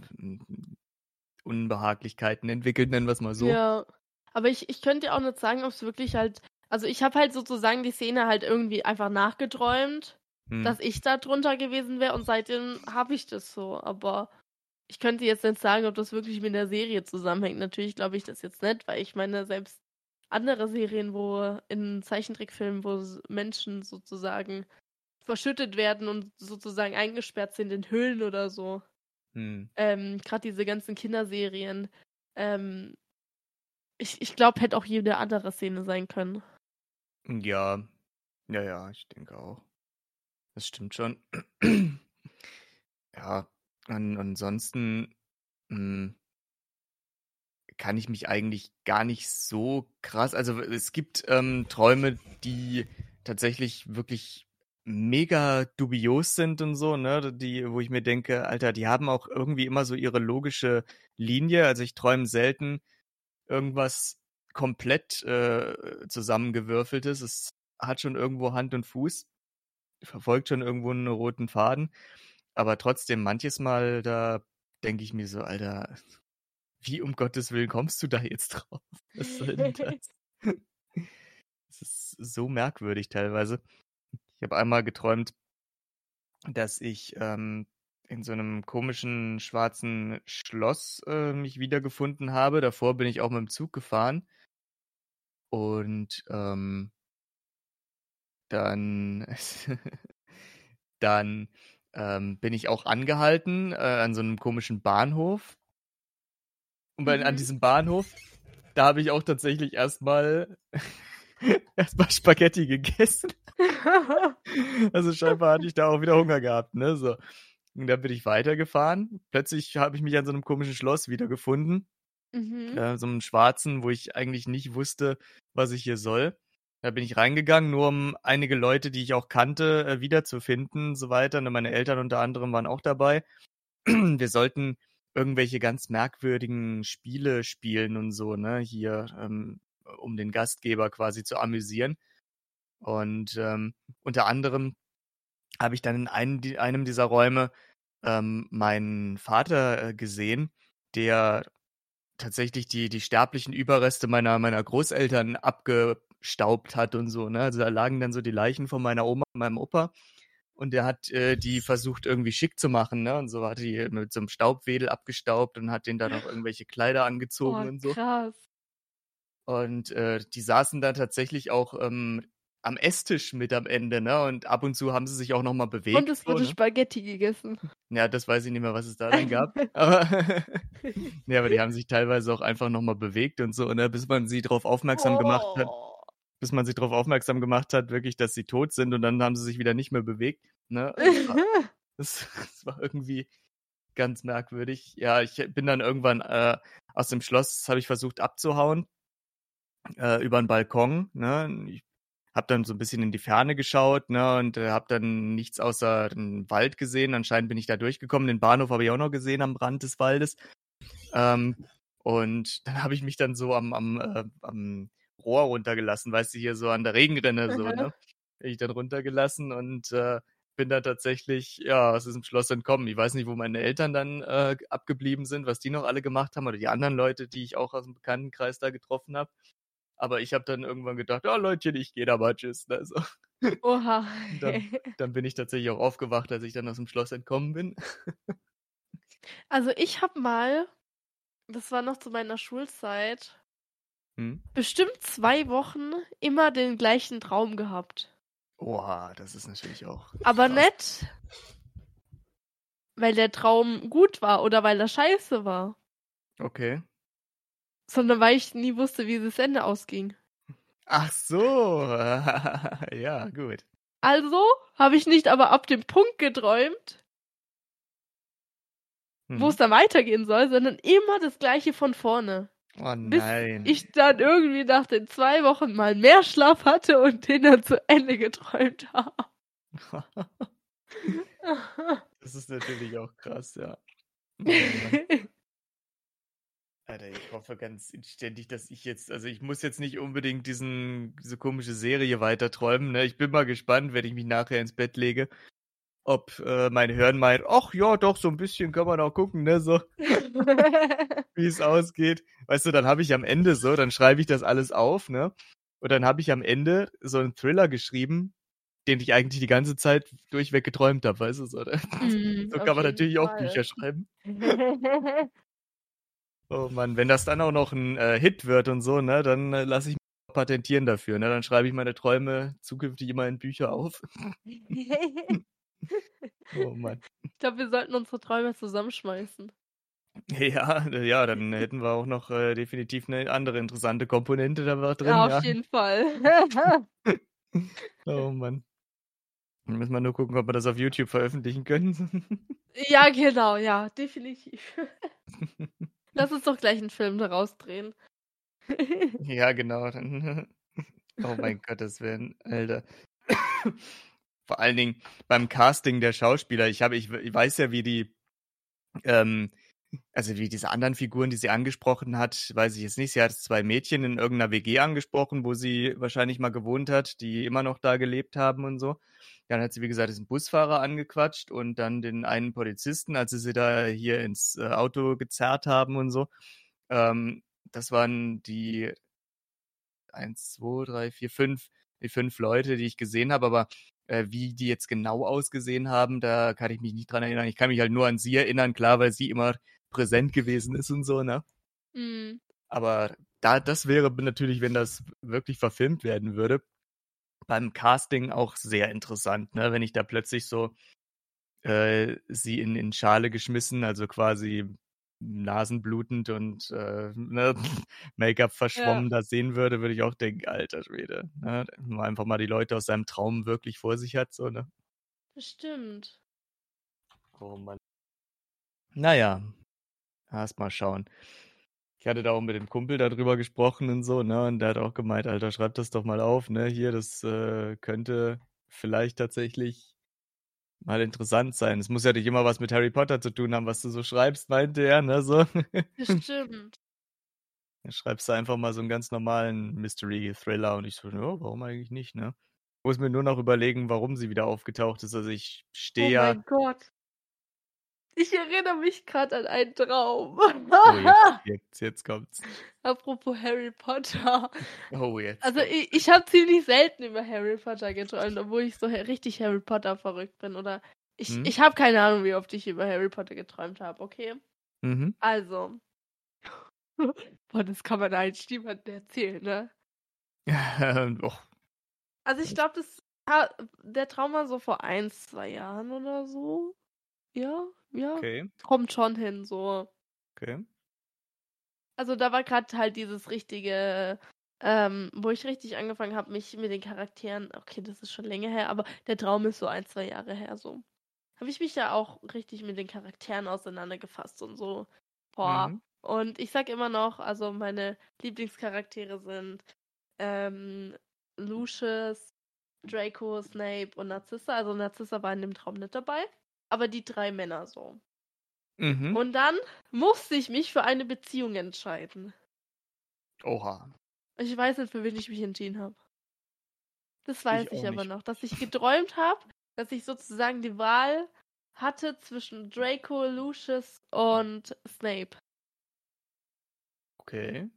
Speaker 2: Unbehaglichkeiten entwickelt, nennen wir es mal so.
Speaker 1: Ja, aber ich, ich könnte auch nicht sagen, ob es wirklich halt. Also ich habe halt sozusagen die Szene halt irgendwie einfach nachgeträumt, hm. dass ich da drunter gewesen wäre und seitdem habe ich das so. Aber ich könnte jetzt nicht sagen, ob das wirklich mit der Serie zusammenhängt. Natürlich glaube ich das jetzt nicht, weil ich meine, selbst andere Serien, wo in Zeichentrickfilmen, wo Menschen sozusagen verschüttet werden und sozusagen eingesperrt sind in Höhlen oder so. Hm. Ähm, Gerade diese ganzen Kinderserien. Ähm, ich ich glaube, hätte auch jede andere Szene sein können.
Speaker 2: Ja, ja, ja, ich denke auch. Das stimmt schon. ja, an, ansonsten mh, hm, kann ich mich eigentlich gar nicht so krass. Also es gibt ähm, Träume, die tatsächlich wirklich mega dubios sind und so, ne, die, wo ich mir denke, Alter, die haben auch irgendwie immer so ihre logische Linie. Also ich träume selten irgendwas komplett äh, zusammengewürfeltes. Es hat schon irgendwo Hand und Fuß, verfolgt schon irgendwo einen roten Faden. Aber trotzdem, manches Mal, da denke ich mir so, Alter, wie um Gottes Willen kommst du da jetzt drauf? Was soll denn das? das ist so merkwürdig teilweise. Ich habe einmal geträumt, dass ich ähm, in so einem komischen schwarzen Schloss äh, mich wiedergefunden habe. Davor bin ich auch mit dem Zug gefahren. Und ähm, dann, dann ähm, bin ich auch angehalten äh, an so einem komischen Bahnhof. Und bei, mhm. an diesem Bahnhof, da habe ich auch tatsächlich erstmal erstmal Spaghetti gegessen. also scheinbar hatte ich da auch wieder Hunger gehabt, ne? So. Und dann bin ich weitergefahren. Plötzlich habe ich mich an so einem komischen Schloss wiedergefunden. Mhm. Äh, so einem schwarzen, wo ich eigentlich nicht wusste, was ich hier soll. Da bin ich reingegangen, nur um einige Leute, die ich auch kannte, äh, wiederzufinden, so weiter. Und ne, meine Eltern unter anderem waren auch dabei. Wir sollten irgendwelche ganz merkwürdigen Spiele spielen und so, ne? Hier, ähm, um den Gastgeber quasi zu amüsieren. Und ähm, unter anderem habe ich dann in einem, einem dieser Räume ähm, meinen Vater äh, gesehen, der tatsächlich die, die sterblichen Überreste meiner, meiner Großeltern abgestaubt hat und so. Ne? Also da lagen dann so die Leichen von meiner Oma und meinem Opa. Und der hat äh, die versucht irgendwie schick zu machen, ne? Und so hat die mit so einem Staubwedel abgestaubt und hat denen dann noch irgendwelche Kleider angezogen oh, und so. Krass. Und äh, die saßen dann tatsächlich auch ähm, am Esstisch mit am Ende, ne? Und ab und zu haben sie sich auch nochmal bewegt. Und
Speaker 1: es wurde so, ne? Spaghetti gegessen.
Speaker 2: Ja, das weiß ich nicht mehr, was es da dann gab. aber, ja, aber die haben sich teilweise auch einfach nochmal bewegt und so, ne? Bis man sie darauf aufmerksam oh. gemacht hat. Oh. Bis man sich darauf aufmerksam gemacht hat, wirklich, dass sie tot sind und dann haben sie sich wieder nicht mehr bewegt. Ne? Das, das war irgendwie ganz merkwürdig. Ja, ich bin dann irgendwann äh, aus dem Schloss, habe ich versucht abzuhauen äh, über den Balkon. Ne? Ich habe dann so ein bisschen in die Ferne geschaut ne, und äh, habe dann nichts außer einen Wald gesehen. Anscheinend bin ich da durchgekommen. Den Bahnhof habe ich auch noch gesehen am Rand des Waldes. Ähm, Und dann habe ich mich dann so am, am, äh, am Rohr runtergelassen, weißt du, hier so an der Regenrinne so, ne? Bin ich dann runtergelassen und äh, bin da tatsächlich, ja, aus diesem Schloss entkommen. Ich weiß nicht, wo meine Eltern dann äh, abgeblieben sind, was die noch alle gemacht haben oder die anderen Leute, die ich auch aus dem Bekanntenkreis da getroffen habe. Aber ich habe dann irgendwann gedacht, oh Leutchen, ich gehe da mal, tschüss. Ne, so.
Speaker 1: Oha.
Speaker 2: Dann, dann bin ich tatsächlich auch aufgewacht, als ich dann aus dem Schloss entkommen bin.
Speaker 1: Also ich habe mal, das war noch zu meiner Schulzeit,
Speaker 2: Hm?
Speaker 1: bestimmt zwei Wochen immer den gleichen Traum gehabt.
Speaker 2: Oha, das ist natürlich auch.
Speaker 1: Aber
Speaker 2: krass.
Speaker 1: nicht, weil der Traum gut war oder weil er scheiße war,
Speaker 2: Okay.
Speaker 1: Sondern weil ich nie wusste, wie das Ende ausging.
Speaker 2: Ach so. ja, gut.
Speaker 1: Also habe ich nicht aber ab dem Punkt geträumt,
Speaker 2: Mhm.
Speaker 1: wo es dann weitergehen soll, sondern immer das gleiche von vorne.
Speaker 2: Oh
Speaker 1: bis
Speaker 2: nein.
Speaker 1: Ich dann irgendwie nach den zwei Wochen mal mehr Schlaf hatte und den dann zu Ende geträumt habe.
Speaker 2: das ist natürlich auch krass, ja. Alter, ich hoffe ganz inständig, dass ich jetzt, also ich muss jetzt nicht unbedingt diesen, diese komische Serie weiter träumen. Ne? Ich bin mal gespannt, wenn ich mich nachher ins Bett lege, ob äh, mein Hirn meint, ach ja, doch, so ein bisschen kann man auch gucken, ne, so wie es ausgeht. Weißt du, dann habe ich am Ende so, dann schreibe ich das alles auf, ne? Und dann habe ich am Ende so einen Thriller geschrieben, den ich eigentlich die ganze Zeit durchweg geträumt habe, weißt du, so, oder?
Speaker 1: Mm,
Speaker 2: so kann man natürlich auch
Speaker 1: Fall.
Speaker 2: Bücher schreiben. Oh Mann, wenn das dann auch noch ein äh, Hit wird und so, ne, dann äh, lasse ich mich patentieren dafür, ne? Dann schreibe ich meine Träume zukünftig immer in Bücher auf. Oh Mann.
Speaker 1: ich glaube, wir sollten unsere Träume zusammenschmeißen.
Speaker 2: Ja, ja, dann hätten wir auch noch äh, definitiv eine andere interessante Komponente da drin,
Speaker 1: ja, auf
Speaker 2: ja.
Speaker 1: jeden Fall.
Speaker 2: Oh Mann. Dann müssen wir nur gucken, ob wir das auf YouTube veröffentlichen können.
Speaker 1: ja, genau, ja, definitiv. Lass uns doch gleich einen Film daraus drehen.
Speaker 2: ja, genau. Oh mein Gott, das wäre Alter. Vor allen Dingen beim Casting der Schauspieler. Ich habe, ich, ich weiß ja, wie die, ähm, also wie diese anderen Figuren, die sie angesprochen hat, weiß ich jetzt nicht. Sie hat zwei Mädchen in irgendeiner WG angesprochen, wo sie wahrscheinlich mal gewohnt hat, die immer noch da gelebt haben und so. Dann hat sie, wie gesagt, diesen Busfahrer angequatscht und dann den einen Polizisten, als sie sie da hier ins äh, Auto gezerrt haben und so. Ähm, das waren die eins, zwei, drei, vier, fünf, die fünf Leute, die ich gesehen habe, aber äh, wie die jetzt genau ausgesehen haben, da kann ich mich nicht dran erinnern. Ich kann mich halt nur an sie erinnern, klar, weil sie immer präsent gewesen ist und so, ne?
Speaker 1: Mm.
Speaker 2: Aber da, das wäre natürlich, wenn das wirklich verfilmt werden würde, beim Casting auch sehr interessant, ne? Wenn ich da plötzlich so äh, sie in, in Schale geschmissen, also quasi nasenblutend und äh, ne, Make-up verschwommen da sehen würde, würde ich auch denken, alter Schwede. Ne? Wenn man einfach mal die Leute aus seinem Traum wirklich vor sich hat, so, ne?
Speaker 1: Bestimmt.
Speaker 2: Oh Mann. Naja, erst mal schauen. Ich hatte da auch mit dem Kumpel darüber gesprochen und so, ne? Und der hat auch gemeint, Alter, schreib das doch mal auf, ne? Hier, das äh, könnte vielleicht tatsächlich mal interessant sein. Es muss ja nicht immer was mit Harry Potter zu tun haben, was du so schreibst, meinte er, ne? So.
Speaker 1: Bestimmt.
Speaker 2: Dann schreibst du einfach mal so einen ganz normalen Mystery-Thriller und ich so, ja, warum eigentlich nicht, ne? Muss mir nur noch überlegen, warum sie wieder aufgetaucht ist. Also ich stehe
Speaker 1: Oh
Speaker 2: ja.
Speaker 1: mein Gott. Ich erinnere mich gerade an einen Traum.
Speaker 2: Oh, jetzt, jetzt, jetzt kommt's.
Speaker 1: Apropos Harry Potter.
Speaker 2: Oh, jetzt.
Speaker 1: Also ich, ich habe ziemlich selten über Harry Potter geträumt, obwohl ich so richtig Harry Potter verrückt bin. Oder ich,
Speaker 2: Hm?
Speaker 1: ich habe keine Ahnung, wie oft ich über Harry Potter geträumt habe, okay?
Speaker 2: Mhm.
Speaker 1: Also. Boah, das kann man eigentlich niemandem erzählen, ne? Also ich glaube, das der Traum war so vor ein, zwei Jahren oder so. Ja, ja.
Speaker 2: okay,
Speaker 1: Kommt schon hin, so.
Speaker 2: okay.
Speaker 1: Also da war gerade halt dieses richtige, ähm, wo ich richtig angefangen habe, mich mit den Charakteren, okay, das ist schon länger her, aber der Traum ist so ein, zwei Jahre her, so. Habe ich mich ja auch richtig mit den Charakteren auseinandergefasst und so. Boah.
Speaker 2: Mhm.
Speaker 1: Und ich sag immer noch, also meine Lieblingscharaktere sind ähm, Lucius, Draco, Snape und Narcissa. Also Narcissa war in dem Traum nicht dabei. Aber die drei Männer so.
Speaker 2: Mhm.
Speaker 1: Und dann musste ich mich für eine Beziehung entscheiden.
Speaker 2: Oha.
Speaker 1: Ich weiß nicht, für wen ich mich entschieden habe. Das weiß
Speaker 2: Ich
Speaker 1: ich, aber
Speaker 2: nicht.
Speaker 1: noch, dass ich geträumt habe, dass ich sozusagen die Wahl hatte zwischen Draco, Lucius und Snape.
Speaker 2: Okay.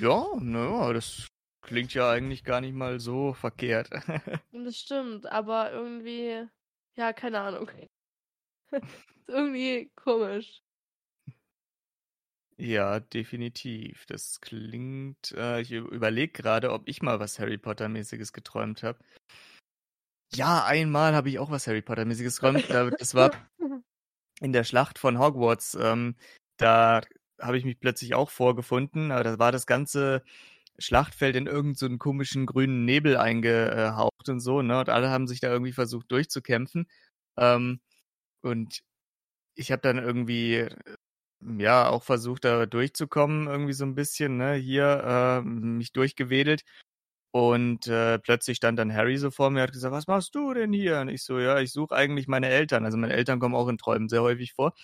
Speaker 2: Ja, naja, das klingt ja eigentlich gar nicht mal so verkehrt.
Speaker 1: Das stimmt, aber irgendwie, ja, keine Ahnung. ist irgendwie komisch.
Speaker 2: Ja, definitiv. Das klingt. Äh, ich überlege gerade, ob ich mal was Harry Potter-mäßiges geträumt habe. Ja, einmal habe ich auch was Harry Potter-mäßiges geträumt. Da- Das war in der Schlacht von Hogwarts. Ähm, da habe ich mich plötzlich auch vorgefunden. Aber da war das ganze Schlachtfeld in irgendeinen so komischen grünen Nebel eingehaucht und so. Ne? Und alle haben sich da irgendwie versucht durchzukämpfen. Ähm, und ich habe dann irgendwie ja auch versucht, da durchzukommen, irgendwie so ein bisschen, ne, hier äh, mich durchgewedelt. Und äh, plötzlich stand dann Harry so vor mir und hat gesagt, was machst du denn hier? Und ich so, ja, ich suche eigentlich meine Eltern. Also meine Eltern kommen auch in Träumen sehr häufig vor.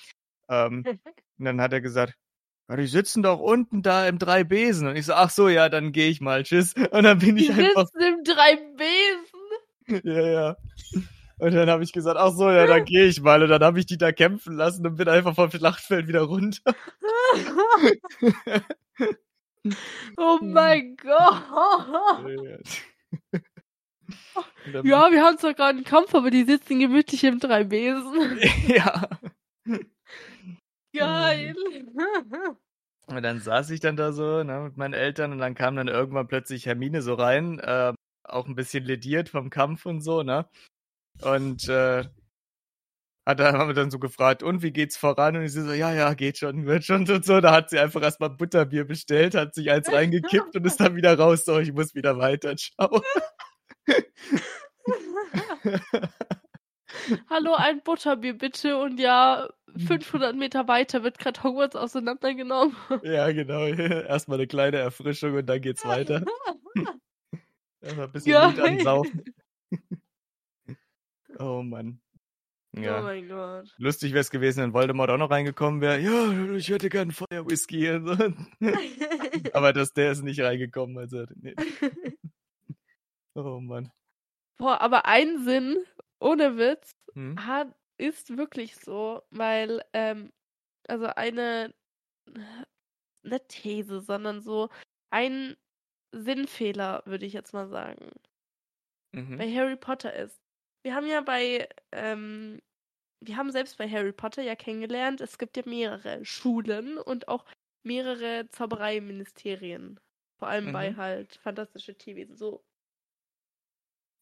Speaker 2: Ähm, und dann hat er gesagt, ja, die sitzen doch unten da im drei Besen. Und ich so, ach so, ja, dann gehe ich mal, tschüss. Und dann bin
Speaker 1: Die
Speaker 2: ich einfach
Speaker 1: sitzen im drei Besen.
Speaker 2: ja, ja. Und dann habe ich gesagt, ach so, ja, dann gehe ich mal. Und dann habe ich die da kämpfen lassen und bin einfach vom Schlachtfeld wieder runter.
Speaker 1: oh mein Gott. Ja, wir haben zwar gerade einen Kampf, aber die sitzen gemütlich im drei Besen.
Speaker 2: ja.
Speaker 1: Geil.
Speaker 2: Und dann saß ich dann da so ne, mit meinen Eltern und dann kam dann irgendwann plötzlich Hermine so rein, äh, auch ein bisschen lediert vom Kampf und so, ne? Und äh, hat dann, haben wir dann so gefragt, und wie geht's voran? Und ich so, ja, ja, geht schon, wird schon und so. Da hat sie einfach erstmal Butterbier bestellt, hat sich eins reingekippt und ist dann wieder raus. So, ich muss wieder weiter, ciao.
Speaker 1: Hallo, ein Butterbier bitte. Und ja,
Speaker 2: Hm.
Speaker 1: 500 Meter weiter wird gerade Hogwarts auseinandergenommen.
Speaker 2: ja, genau. Erstmal eine kleine Erfrischung und dann geht's weiter. Erstmal ein bisschen Mut
Speaker 1: Geil.
Speaker 2: ansaufen. oh Mann.
Speaker 1: Oh
Speaker 2: Ja.
Speaker 1: mein Gott.
Speaker 2: Lustig wäre es gewesen, wenn Voldemort auch noch reingekommen wäre. Ja, ich hätte gern Feuerwhisky. Aber das, der ist nicht reingekommen. Also, nee. Oh Mann.
Speaker 1: Boah, aber ein Sinn, ohne Witz,
Speaker 2: Hm?
Speaker 1: hat, ist wirklich so, weil, ähm, also eine, nicht These, sondern so ein Sinnfehler, würde ich jetzt mal sagen,
Speaker 2: Mhm.
Speaker 1: bei Harry Potter ist. Wir haben ja bei, ähm, wir haben selbst bei Harry Potter ja kennengelernt, es gibt ja mehrere Schulen und auch mehrere Zaubereiministerien. Vor allem bei
Speaker 2: Mhm.
Speaker 1: halt fantastische Tierwesen. So.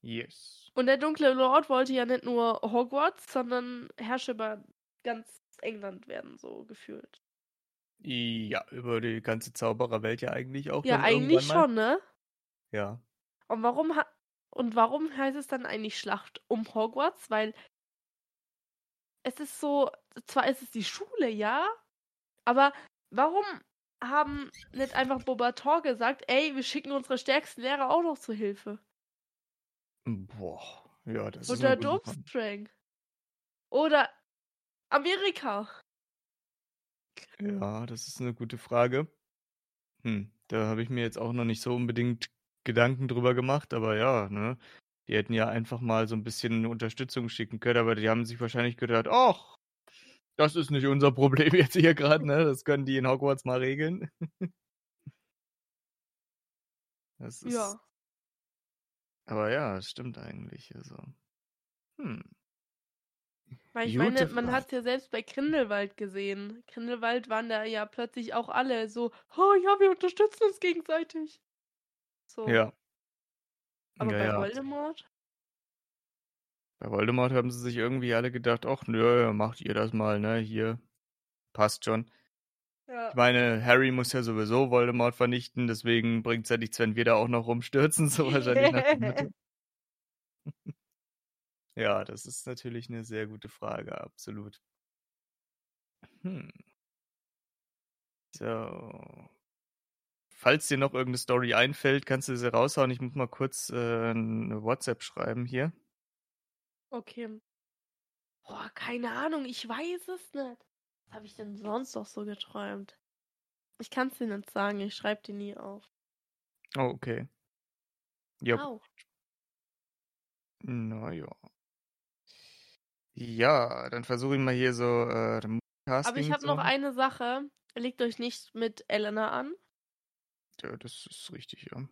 Speaker 2: Yes.
Speaker 1: Und der dunkle Lord wollte ja nicht nur Hogwarts, sondern Herrscher über ganz England werden, so gefühlt.
Speaker 2: Ja, über die ganze Zaubererwelt ja eigentlich auch.
Speaker 1: Ja, eigentlich schon, ne?
Speaker 2: Ja.
Speaker 1: Und warum und warum heißt es dann eigentlich Schlacht um Hogwarts? Weil es ist so, zwar ist es die Schule, ja, aber warum haben nicht einfach Bobator gesagt, ey, wir schicken unsere stärksten Lehrer auch noch zur Hilfe?
Speaker 2: Boah. Ja, das ist
Speaker 1: Oder
Speaker 2: gute Frage.
Speaker 1: Durmstrang. Oder Amerika.
Speaker 2: Ja, das ist eine gute Frage. Hm, da habe ich mir jetzt auch noch nicht so unbedingt Gedanken drüber gemacht, aber ja, ne? Die hätten ja einfach mal so ein bisschen Unterstützung schicken können, aber die haben sich wahrscheinlich gedacht, ach, das ist nicht unser Problem jetzt hier gerade, ne? Das können die in Hogwarts mal regeln. Das ist,
Speaker 1: Ja.
Speaker 2: Aber ja, das stimmt eigentlich. Also, hm.
Speaker 1: Weil ich
Speaker 2: Gute
Speaker 1: meine, man
Speaker 2: Frage.
Speaker 1: hat es ja selbst bei Grindelwald gesehen. Grindelwald waren da ja plötzlich auch alle so, oh ja, wir unterstützen uns gegenseitig. So.
Speaker 2: Ja.
Speaker 1: Aber
Speaker 2: ja,
Speaker 1: bei
Speaker 2: ja.
Speaker 1: Voldemort?
Speaker 2: Bei Voldemort haben sie sich irgendwie alle gedacht, ach nö, macht ihr das mal, ne? Hier. Passt schon.
Speaker 1: Ja.
Speaker 2: Ich meine, Harry muss ja sowieso Voldemort vernichten, deswegen bringt es ja nichts, wenn wir da auch noch rumstürzen, so wahrscheinlich nach dem Motto. Ja, das ist natürlich eine sehr gute Frage, absolut. Hm. So. Falls dir noch irgendeine Story einfällt, kannst du sie raushauen. Ich muss mal kurz äh, eine WhatsApp schreiben hier.
Speaker 1: Okay. Boah, keine Ahnung, ich weiß es nicht. Was habe ich denn sonst noch so geträumt? Ich kann es dir nicht sagen, ich schreibe die nie auf.
Speaker 2: Oh, okay. Ja,
Speaker 1: Au.
Speaker 2: naja. Ja, dann versuche ich mal hier so äh,
Speaker 1: Aber ich habe
Speaker 2: zu
Speaker 1: noch eine Sache. Legt euch nicht mit Elena an.
Speaker 2: Ja, das ist richtig, ja.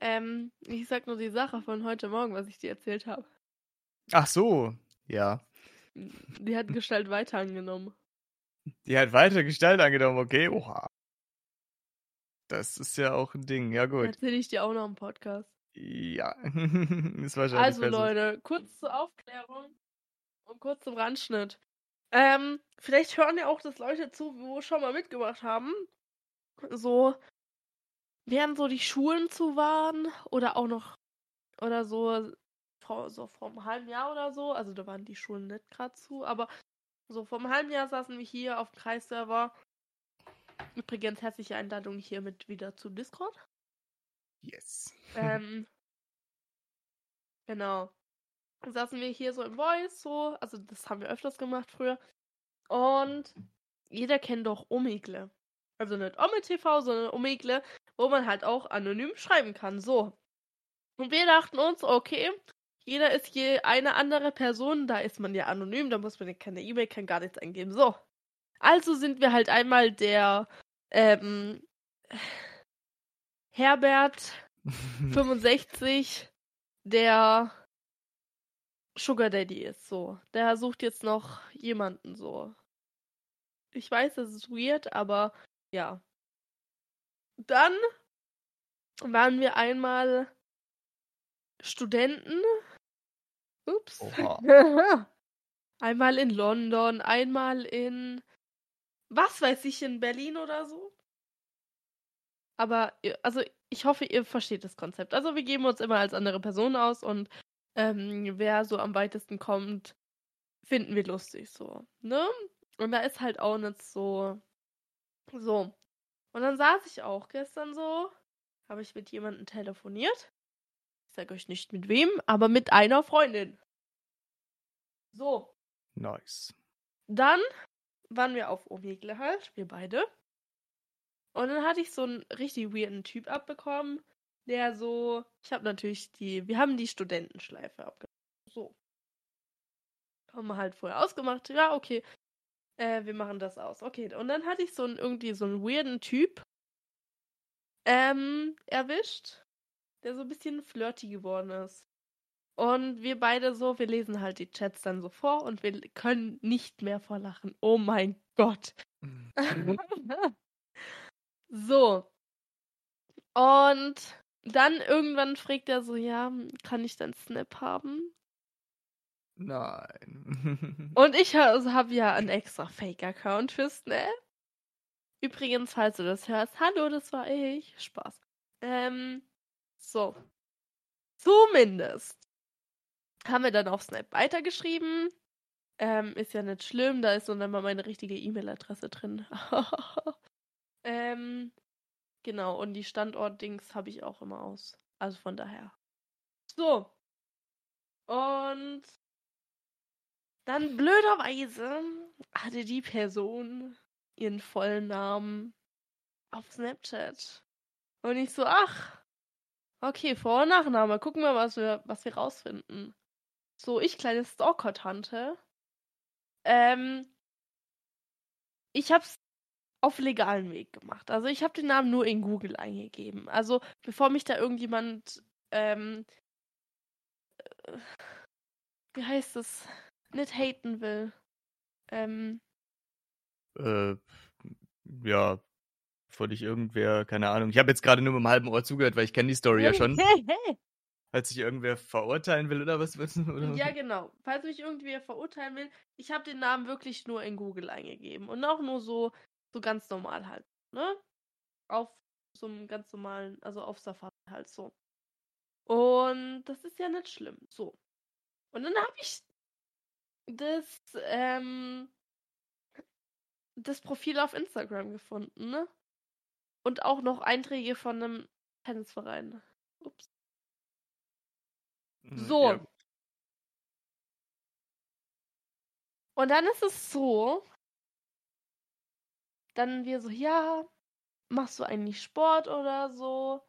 Speaker 1: Ähm, ich sag nur die Sache von heute Morgen, was ich dir erzählt habe.
Speaker 2: Ach so, ja.
Speaker 1: Die hat Gestalt weiter angenommen.
Speaker 2: Die hat weiter Gestalt angenommen, okay? Oha. Das ist ja auch ein Ding, ja gut.
Speaker 1: Erzähle ich dir auch noch im Podcast.
Speaker 2: Ja. ist wahrscheinlich
Speaker 1: Also
Speaker 2: besser.
Speaker 1: Leute, kurz zur Aufklärung und kurz zum Randschnitt. Ähm, vielleicht hören ja auch das Leute zu, wo schon mal mitgemacht haben. So, während so die Schulen zu waren oder auch noch oder so vor, so vor einem halben Jahr oder so. Also da waren die Schulen nicht gerade zu, aber so vor einem halben Jahr saßen wir hier auf dem Kreisserver. Übrigens herzliche Einladung hiermit wieder zu Discord.
Speaker 2: Yes.
Speaker 1: Ähm, genau. Dann saßen wir hier so im Voice, so, also das haben wir öfters gemacht früher. Und jeder kennt doch Omegle. Also nicht Ome TV, sondern Omegle, wo man halt auch anonym schreiben kann. So. Und wir dachten uns, okay, jeder ist je eine andere Person, da ist man ja anonym, da muss man ja keine E-Mail, kann gar nichts eingeben. So. Also sind wir halt einmal der ähm, Herbert 65, der Sugar Daddy ist, so. Der sucht jetzt noch jemanden, so. Ich weiß, das ist weird, aber ja. Dann waren wir einmal Studenten. Ups. Einmal in London, einmal in was weiß ich, in Berlin oder so. Aber, also, ich hoffe, ihr versteht das Konzept. Also, wir geben uns immer als andere Person aus und ähm, wer so am weitesten kommt, finden wir lustig, so, ne? Und da ist halt auch nicht so, so. Und dann saß ich auch gestern so, habe ich mit jemandem telefoniert. Ich sage euch nicht mit wem, aber mit einer Freundin. So,
Speaker 2: nice.
Speaker 1: dann waren wir auf Omegle halt, wir beide. Und dann hatte ich so einen richtig weirden Typ abbekommen, der so, ich habe natürlich die, wir haben die Studentenschleife abgenommen. So. Haben wir halt vorher ausgemacht, ja, okay, äh, wir machen das aus. Okay, und dann hatte ich so einen, irgendwie so einen weirden Typ ähm, erwischt, der so ein bisschen flirty geworden ist. Und wir beide so, wir lesen halt die Chats dann so vor und wir können nicht mehr vor Lachen. Oh mein Gott. so. Und dann irgendwann fragt er so, ja, kann ich deinen Snap haben?
Speaker 2: Nein.
Speaker 1: Und ich ha- habe ja einen extra Fake-Account für Snap. Übrigens, falls du das hörst, hallo, das war ich. Spaß. Ähm, so. Zumindest haben wir dann auf Snap weitergeschrieben. Ähm, ist ja nicht schlimm, da ist dann mal meine richtige E-Mail-Adresse drin. ähm, genau, und die Standort-Dings habe ich auch immer aus. Also von daher. So. Und dann blöderweise hatte die Person ihren vollen Namen auf Snapchat. Und ich so, ach, okay, Vor- und Nachname, gucken wir, was wir, was wir rausfinden. So, ich kleine Stalker-Tante. Ähm, ich hab's auf legalen Weg gemacht. Also ich habe den Namen nur in Google eingegeben. Also bevor mich da irgendjemand, ähm, äh, wie heißt es, nicht haten will. Ähm,
Speaker 2: äh, ja, bevor dich irgendwer, keine Ahnung. Ich habe jetzt gerade nur mit dem halben Ohr zugehört, weil ich kenne die Story ja schon. Als sich irgendwer verurteilen will oder was? was oder?
Speaker 1: Ja, genau. Falls mich irgendwer verurteilen will, ich habe den Namen wirklich nur in Google eingegeben. Und auch nur so, so ganz normal halt. Ne? Auf so einem ganz normalen, also auf Safari halt so. Und das ist ja nicht schlimm. So. Und dann habe ich das, ähm, das Profil auf Instagram gefunden, ne? Und auch noch Einträge von einem Tennisverein. Ups.
Speaker 2: Hm,
Speaker 1: So.
Speaker 2: Ja,
Speaker 1: Und dann ist es so, dann wir so, ja, machst du eigentlich Sport oder so?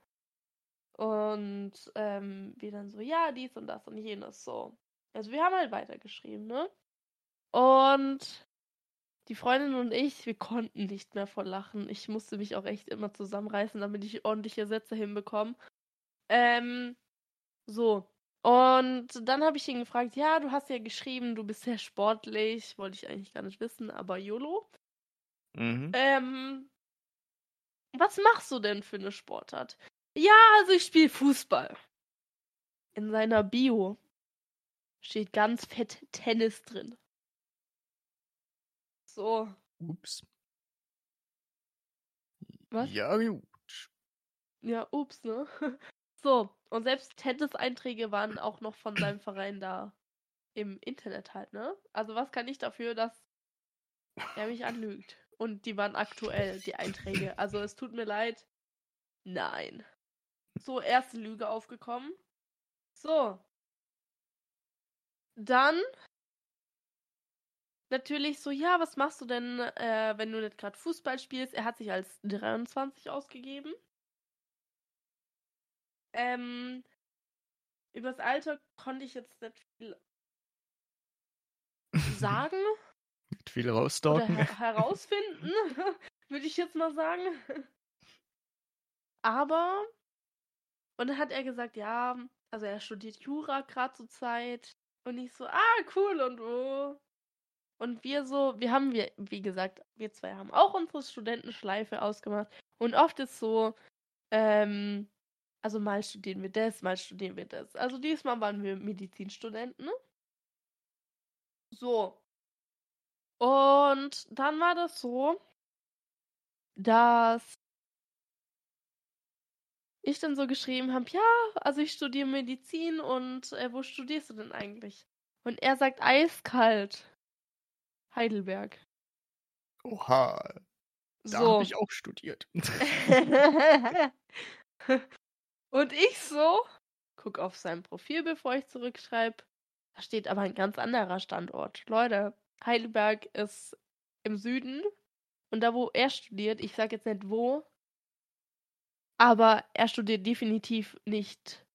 Speaker 1: Und ähm, wir dann so, ja, dies und das und jenes so. Also wir haben halt weitergeschrieben, ne? Und die Freundin und ich, wir konnten nicht mehr vor Lachen. Ich musste mich auch echt immer zusammenreißen, damit ich ordentliche Sätze hinbekomme. Ähm, so. Und dann habe ich ihn gefragt, ja, du hast ja geschrieben, du bist sehr sportlich. Wollte ich eigentlich gar nicht wissen, aber YOLO.
Speaker 2: Mhm.
Speaker 1: Ähm, was machst du denn für eine Sportart? Ja, also ich spiele Fußball. In seiner Bio steht ganz fett Tennis drin. So.
Speaker 2: Ups.
Speaker 1: Was?
Speaker 2: Ja, gut.
Speaker 1: Ja, ups, ne? So, und selbst Tennis-Einträge waren auch noch von seinem Verein da im Internet halt, ne? Also was kann ich dafür, dass er mich anlügt? Und die waren aktuell, die Einträge. Also es tut mir leid. Nein. So, erste Lüge aufgekommen. So. Dann natürlich so, ja, was machst du denn, äh, wenn du nicht gerade Fußball spielst? Er hat sich als 23 ausgegeben. Ähm, übers Alter konnte ich jetzt nicht viel sagen
Speaker 2: Mit viel rausstalken.
Speaker 1: her herausfinden, würde ich jetzt mal sagen. Aber, und dann hat er gesagt, ja, also er studiert Jura gerade zur Zeit. Und ich so, ah, cool und wo? Und wir so, wir haben, wir, wie gesagt, wir zwei haben auch unsere Studentenschleife ausgemacht. Und oft ist so, ähm, also mal studieren wir das, mal studieren wir das. Also diesmal waren wir Medizinstudenten, ne? So. Und dann war das so, dass ich dann so geschrieben habe, ja, also ich studiere Medizin und äh, wo studierst du denn eigentlich? Und er sagt eiskalt. Heidelberg.
Speaker 2: Oha. Da
Speaker 1: So.
Speaker 2: habe ich auch studiert.
Speaker 1: und ich so, guck auf sein Profil, bevor ich zurückschreibe. Da steht aber ein ganz anderer Standort. Leute, Heidelberg ist im Süden. Und da, wo er studiert, ich sag jetzt nicht wo, aber er studiert definitiv nicht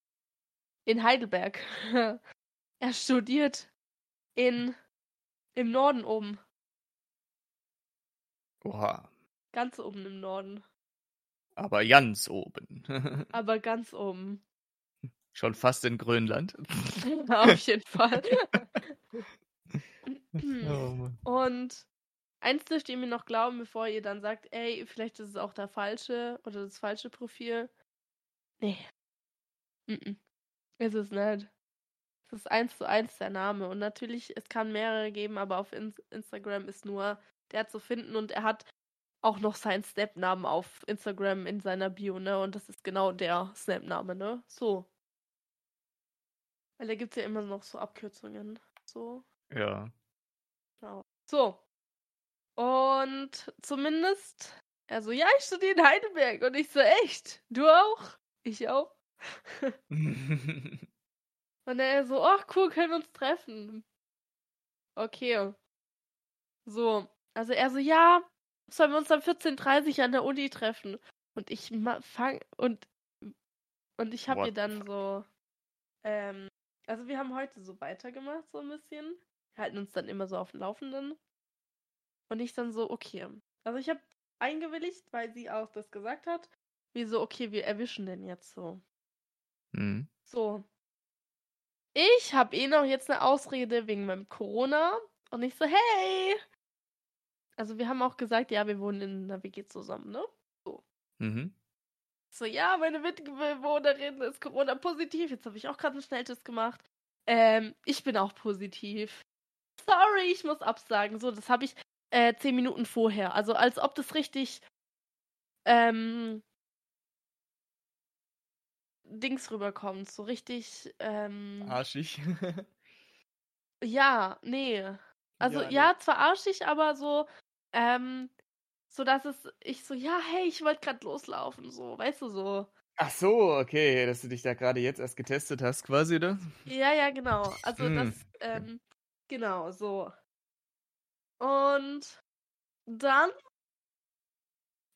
Speaker 1: in Heidelberg. er studiert in im Norden oben.
Speaker 2: Oha.
Speaker 1: Ganz oben im Norden.
Speaker 2: Aber ganz oben.
Speaker 1: Aber ganz oben.
Speaker 2: Schon fast in Grönland.
Speaker 1: Auf jeden Fall.
Speaker 2: Oh.
Speaker 1: Und eins dürft ihr mir noch glauben, bevor ihr dann sagt, ey, vielleicht ist es auch der falsche oder das falsche Profil. Nee. Mm ist es nicht. Es ist eins zu eins der Name. Und natürlich, es kann mehrere geben, aber auf In Instagram ist nur der zu finden und er hat auch noch seinen Snap-Namen auf Instagram in seiner Bio, ne? Und das ist genau der Snap-Name, ne? So. Weil da gibt es ja immer noch so Abkürzungen. So.
Speaker 2: Ja.
Speaker 1: Genau. So. Und zumindest, also ja, ich studiere in Heidelberg und ich so, echt? Du auch? Ich auch. Und er so, ach cool, können wir uns treffen. Okay. So. Also er so, ja, sollen wir uns am 14.30 Uhr an der Uni treffen? Und ich fang und und ich habe ihr dann so, ähm, also wir haben heute so weitergemacht, so ein bisschen. Wir halten uns dann immer so auf dem Laufenden. Und ich dann so, okay. Also ich habe eingewilligt, weil sie auch das gesagt hat. Wie so, okay, wir erwischen den jetzt so.
Speaker 2: Hm.
Speaker 1: So. Ich habe eh noch jetzt eine Ausrede wegen meinem Corona. Und ich so, hey! Also wir haben auch gesagt, ja, wir wohnen in einer WG zusammen, ne?
Speaker 2: Mhm.
Speaker 1: So, ja, meine Mitbewohnerin ist Corona-positiv. Jetzt habe ich auch gerade einen Schnelltest gemacht. Ähm, ich bin auch positiv. Sorry, ich muss absagen. So, das habe ich äh, zehn Minuten vorher. Also als ob das richtig ähm, Dings rüberkommt. So richtig, ähm,
Speaker 2: Arschig.
Speaker 1: ja, nee. Also
Speaker 2: Ja,
Speaker 1: ja, zwar arschig, aber so, ähm, so dass es, ich so, ja, hey, ich wollte gerade loslaufen, so, weißt du, so.
Speaker 2: Ach so, okay, dass du dich da gerade jetzt erst getestet hast, quasi, oder?
Speaker 1: Ja, ja, genau. Also
Speaker 2: Hm.
Speaker 1: das, ähm, genau, so. Und dann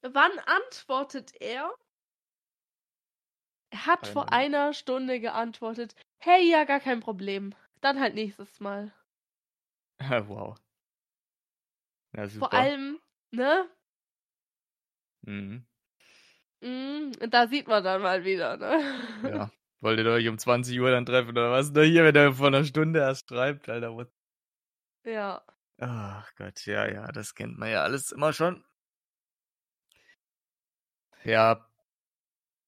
Speaker 1: Wann antwortet er? Er hat vor
Speaker 2: Eine-
Speaker 1: einer Stunde geantwortet. Hey, ja, gar kein Problem. Dann halt nächstes Mal.
Speaker 2: wow. Ja.
Speaker 1: Vor allem, ne?
Speaker 2: Mhm.
Speaker 1: Mm, da sieht man dann mal wieder, ne?
Speaker 2: Ja. Wolltet ihr euch um 20 Uhr dann treffen oder was? Nur hier, wenn er vor einer Stunde erst schreibt, Alter. What?
Speaker 1: ja.
Speaker 2: Ach Gott, ja, ja, das kennt man ja alles immer schon. Ja,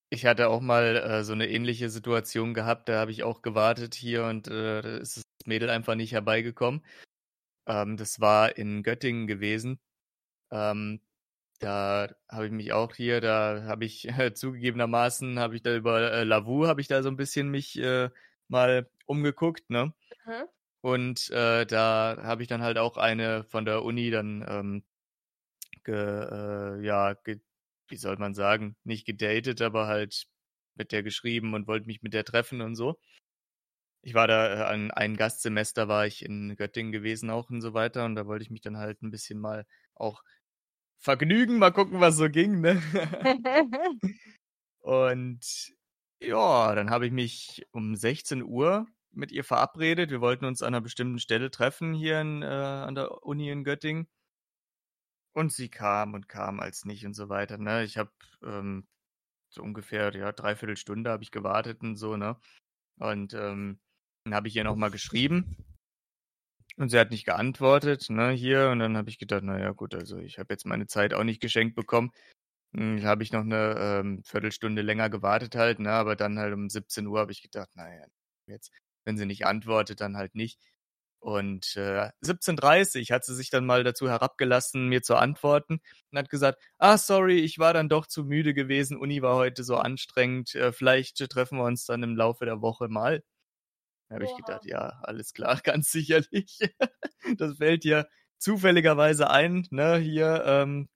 Speaker 2: ich hatte auch mal äh, so eine ähnliche Situation gehabt, da habe ich auch gewartet hier und äh, da ist das Mädel einfach nicht herbeigekommen. Ähm, das war in Göttingen gewesen. Ähm, da habe ich mich auch hier, da habe ich äh, zugegebenermaßen, habe ich da über äh, Lavu, habe ich da so ein bisschen mich äh, mal umgeguckt, ne?
Speaker 1: Hä?
Speaker 2: Und äh, da habe ich dann halt auch eine von der Uni dann, ähm, ge, äh, ja, ge, wie soll man sagen, nicht gedatet, aber halt mit der geschrieben und wollte mich mit der treffen und so. Ich war da äh, an ein Gastsemester war ich in Göttingen gewesen auch und so weiter und da wollte ich mich dann halt ein bisschen mal auch vergnügen, mal gucken, was so ging, ne? Und ja, dann habe ich mich um 16 Uhr mit ihr verabredet. Wir wollten uns an einer bestimmten Stelle treffen hier in, äh, an der Uni in Göttingen. Und sie kam und kam als nicht und so weiter. Ne? Ich habe ähm, so ungefähr ja dreiviertel Stunde habe ich gewartet und so ne. Und ähm, dann habe ich ihr noch mal geschrieben und sie hat nicht geantwortet ne hier und dann habe ich gedacht, na ja gut, also ich habe jetzt meine Zeit auch nicht geschenkt bekommen. Hm, habe ich noch eine ähm, Viertelstunde länger gewartet halt, ne, aber dann halt um 17 Uhr habe ich gedacht, naja, jetzt, wenn sie nicht antwortet, dann halt nicht. Und äh, 17.30 hat sie sich dann mal dazu herabgelassen, mir zu antworten und hat gesagt, ah, sorry, ich war dann doch zu müde gewesen, Uni war heute so anstrengend, äh, vielleicht treffen wir uns dann im Laufe der Woche mal. Da habe ich gedacht, ja, alles klar, ganz sicherlich. das fällt dir zufälligerweise ein, ne, hier, ähm,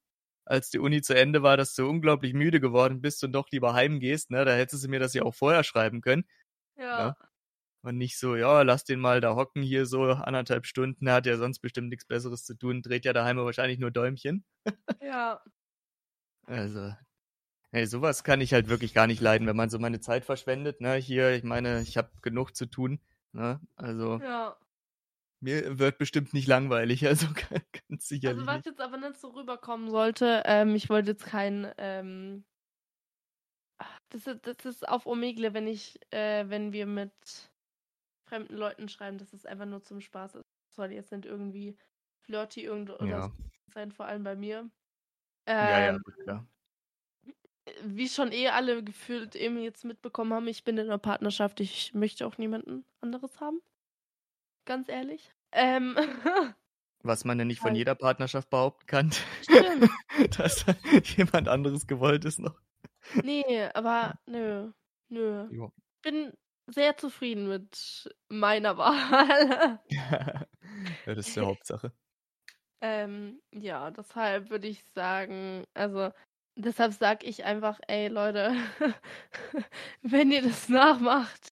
Speaker 2: als die Uni zu Ende war, dass du unglaublich müde geworden bist und doch lieber heimgehst, ne, da hättest du mir das ja auch vorher schreiben können.
Speaker 1: ja.
Speaker 2: Und nicht so, ja, lass den mal da hocken hier so anderthalb Stunden, hat ja sonst bestimmt nichts Besseres zu tun, dreht ja daheim wahrscheinlich nur Däumchen.
Speaker 1: Ja.
Speaker 2: Also, hey, sowas kann ich halt wirklich gar nicht leiden, wenn man so meine Zeit verschwendet, ne, hier, ich meine, ich habe genug zu tun, ne, also
Speaker 1: Ja.
Speaker 2: mir wird bestimmt nicht langweilig, also ganz sicherlich
Speaker 1: Also was
Speaker 2: nicht.
Speaker 1: jetzt aber nicht so rüberkommen sollte, ähm, ich wollte jetzt kein, ähm, das ist, das ist auf Omegle, wenn ich, äh, wenn wir mit fremden Leuten schreiben, dass es einfach nur zum Spaß ist. Das soll jetzt nicht irgendwie flirty irgendwo
Speaker 2: Ja,
Speaker 1: sein, vor allem bei mir.
Speaker 2: ja, ja,
Speaker 1: Ähm,
Speaker 2: gut, klar.
Speaker 1: wie schon eh alle gefühlt eben jetzt mitbekommen haben, ich bin in einer Partnerschaft, ich möchte auch niemanden anderes haben. Ganz ehrlich. Ähm,
Speaker 2: Was man ja nicht von
Speaker 1: halt.
Speaker 2: jeder Partnerschaft behaupten kann,
Speaker 1: Stimmt.
Speaker 2: dass da jemand anderes gewollt ist noch.
Speaker 1: Nee, aber nö, nö.
Speaker 2: Jo.
Speaker 1: Bin sehr zufrieden mit meiner Wahl.
Speaker 2: ja, das ist die Hauptsache.
Speaker 1: ähm, ja, deshalb würde ich sagen, also deshalb sag ich einfach, ey Leute, wenn ihr das nachmacht,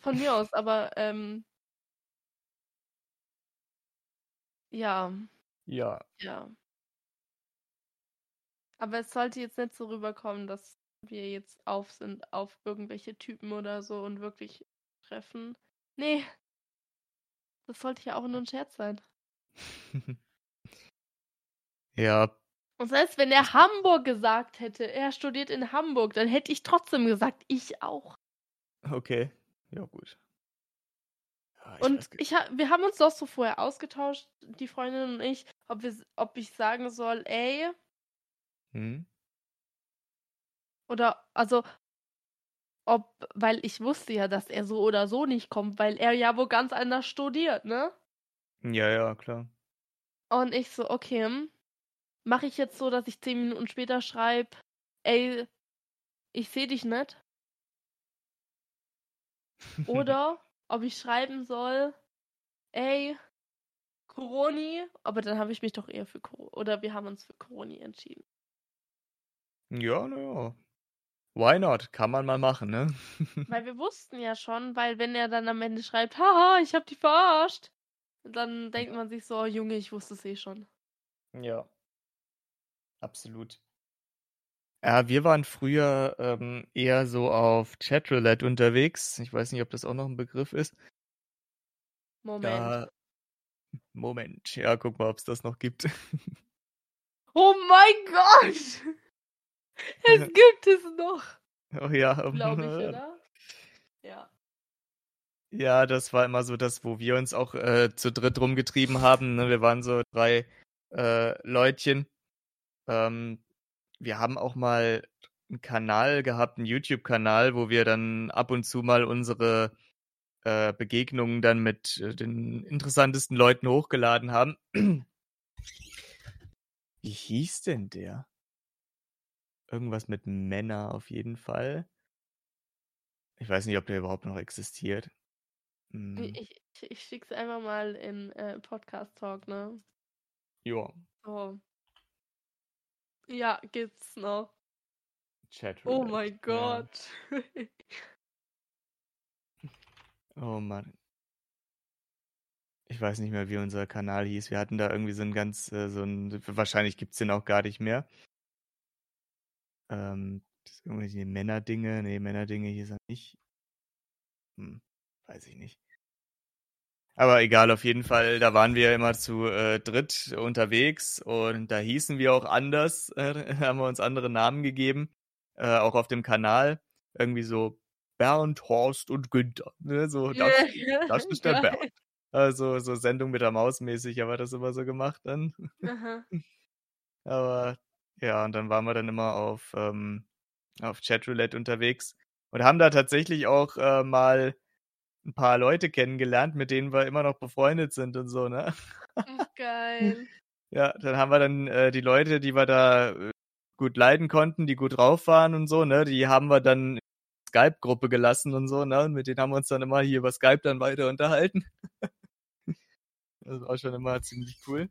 Speaker 1: von mir aus, aber ähm, ja,
Speaker 2: Ja,
Speaker 1: ja. Aber es sollte jetzt nicht so rüberkommen, dass wir jetzt auf sind auf irgendwelche Typen oder so und wirklich treffen. Nee. Das sollte ja auch nur ein Scherz sein.
Speaker 2: ja,
Speaker 1: Und selbst wenn er Hamburg gesagt hätte, er studiert in Hamburg, dann hätte ich trotzdem gesagt, ich auch.
Speaker 2: okay. Ja, gut. Ja, ich
Speaker 1: und ich ha wir haben uns doch so vorher ausgetauscht, die Freundin und ich, ob, wir, ob ich sagen soll, ey,
Speaker 2: Hm?
Speaker 1: Oder also ob, weil ich wusste ja, dass er so oder so nicht kommt, weil er ja wo ganz anders studiert, ne?
Speaker 2: Ja, ja, klar.
Speaker 1: Und ich so, okay, mache ich jetzt so, dass ich zehn Minuten später schreibe, ey, ich sehe dich nicht. Oder ob ich schreiben soll, ey, Coroni, aber dann habe ich mich doch eher für Coroni, oder wir haben uns für Coroni entschieden.
Speaker 2: ja, naja. Why not? Kann man mal machen, ne?
Speaker 1: Weil wir wussten ja schon, weil wenn er dann am Ende schreibt, haha, ich hab die verarscht, dann denkt man sich so, oh, Junge, ich wusste es eh schon.
Speaker 2: ja. absolut. Ja, wir waren früher ähm, eher so auf Chatroulette unterwegs. Ich weiß nicht, ob das auch noch ein Begriff ist.
Speaker 1: Moment.
Speaker 2: Da, Moment, ja, guck mal, ob es das noch gibt.
Speaker 1: Oh mein Gott! Es gibt es noch,
Speaker 2: Oh ja,
Speaker 1: glaube ich, oder? Ja.
Speaker 2: Ja, das war immer so das, wo wir uns auch äh, zu dritt rumgetrieben haben. Ne? Wir waren so drei äh, Leutchen. Ähm, wir haben auch mal einen Kanal gehabt, einen YouTube-Kanal, wo wir dann ab und zu mal unsere äh, Begegnungen dann mit äh, den interessantesten Leuten hochgeladen haben. Wie hieß denn der? Irgendwas mit Männer auf jeden Fall. Ich weiß nicht, ob der überhaupt noch existiert. Hm,
Speaker 1: Ich, ich, ich schick's einfach mal in äh, Podcast Talk, ne?
Speaker 2: ja,
Speaker 1: So. Ja, gibt's noch.
Speaker 2: Chat.
Speaker 1: Oh mein Gott.
Speaker 2: Oh Mann. Ich weiß nicht mehr, wie unser Kanal hieß. Wir hatten da irgendwie so ein ganz, äh, so ein, wahrscheinlich gibt's den auch gar nicht mehr. Ähm, das ist irgendwelche Männerdinge. Nee, Männerdinge hieß er nicht. Hm, weiß ich nicht. Aber egal, auf jeden Fall, da waren wir immer zu äh, dritt unterwegs und da hießen wir auch anders, äh, haben wir uns andere Namen gegeben, äh, auch auf dem Kanal. Irgendwie so Bernd, Horst und Günther. Ne? So, das, das ist der. Bernd. Also so Sendung mit der Maus mäßig, aber das immer so gemacht dann.
Speaker 1: Aha.
Speaker 2: Aber ja, und dann waren wir dann immer auf, ähm, auf Chatroulette unterwegs und haben da tatsächlich auch äh, mal ein paar Leute kennengelernt, mit denen wir immer noch befreundet sind und so, ne?
Speaker 1: Ach, geil.
Speaker 2: Ja, dann haben wir dann äh, die Leute, die wir da äh, gut leiden konnten, die gut drauf waren und so, ne, die haben wir dann in die Skype-Gruppe gelassen und so, ne, und mit denen haben wir uns dann immer hier über Skype dann weiter unterhalten. das war schon immer ziemlich cool.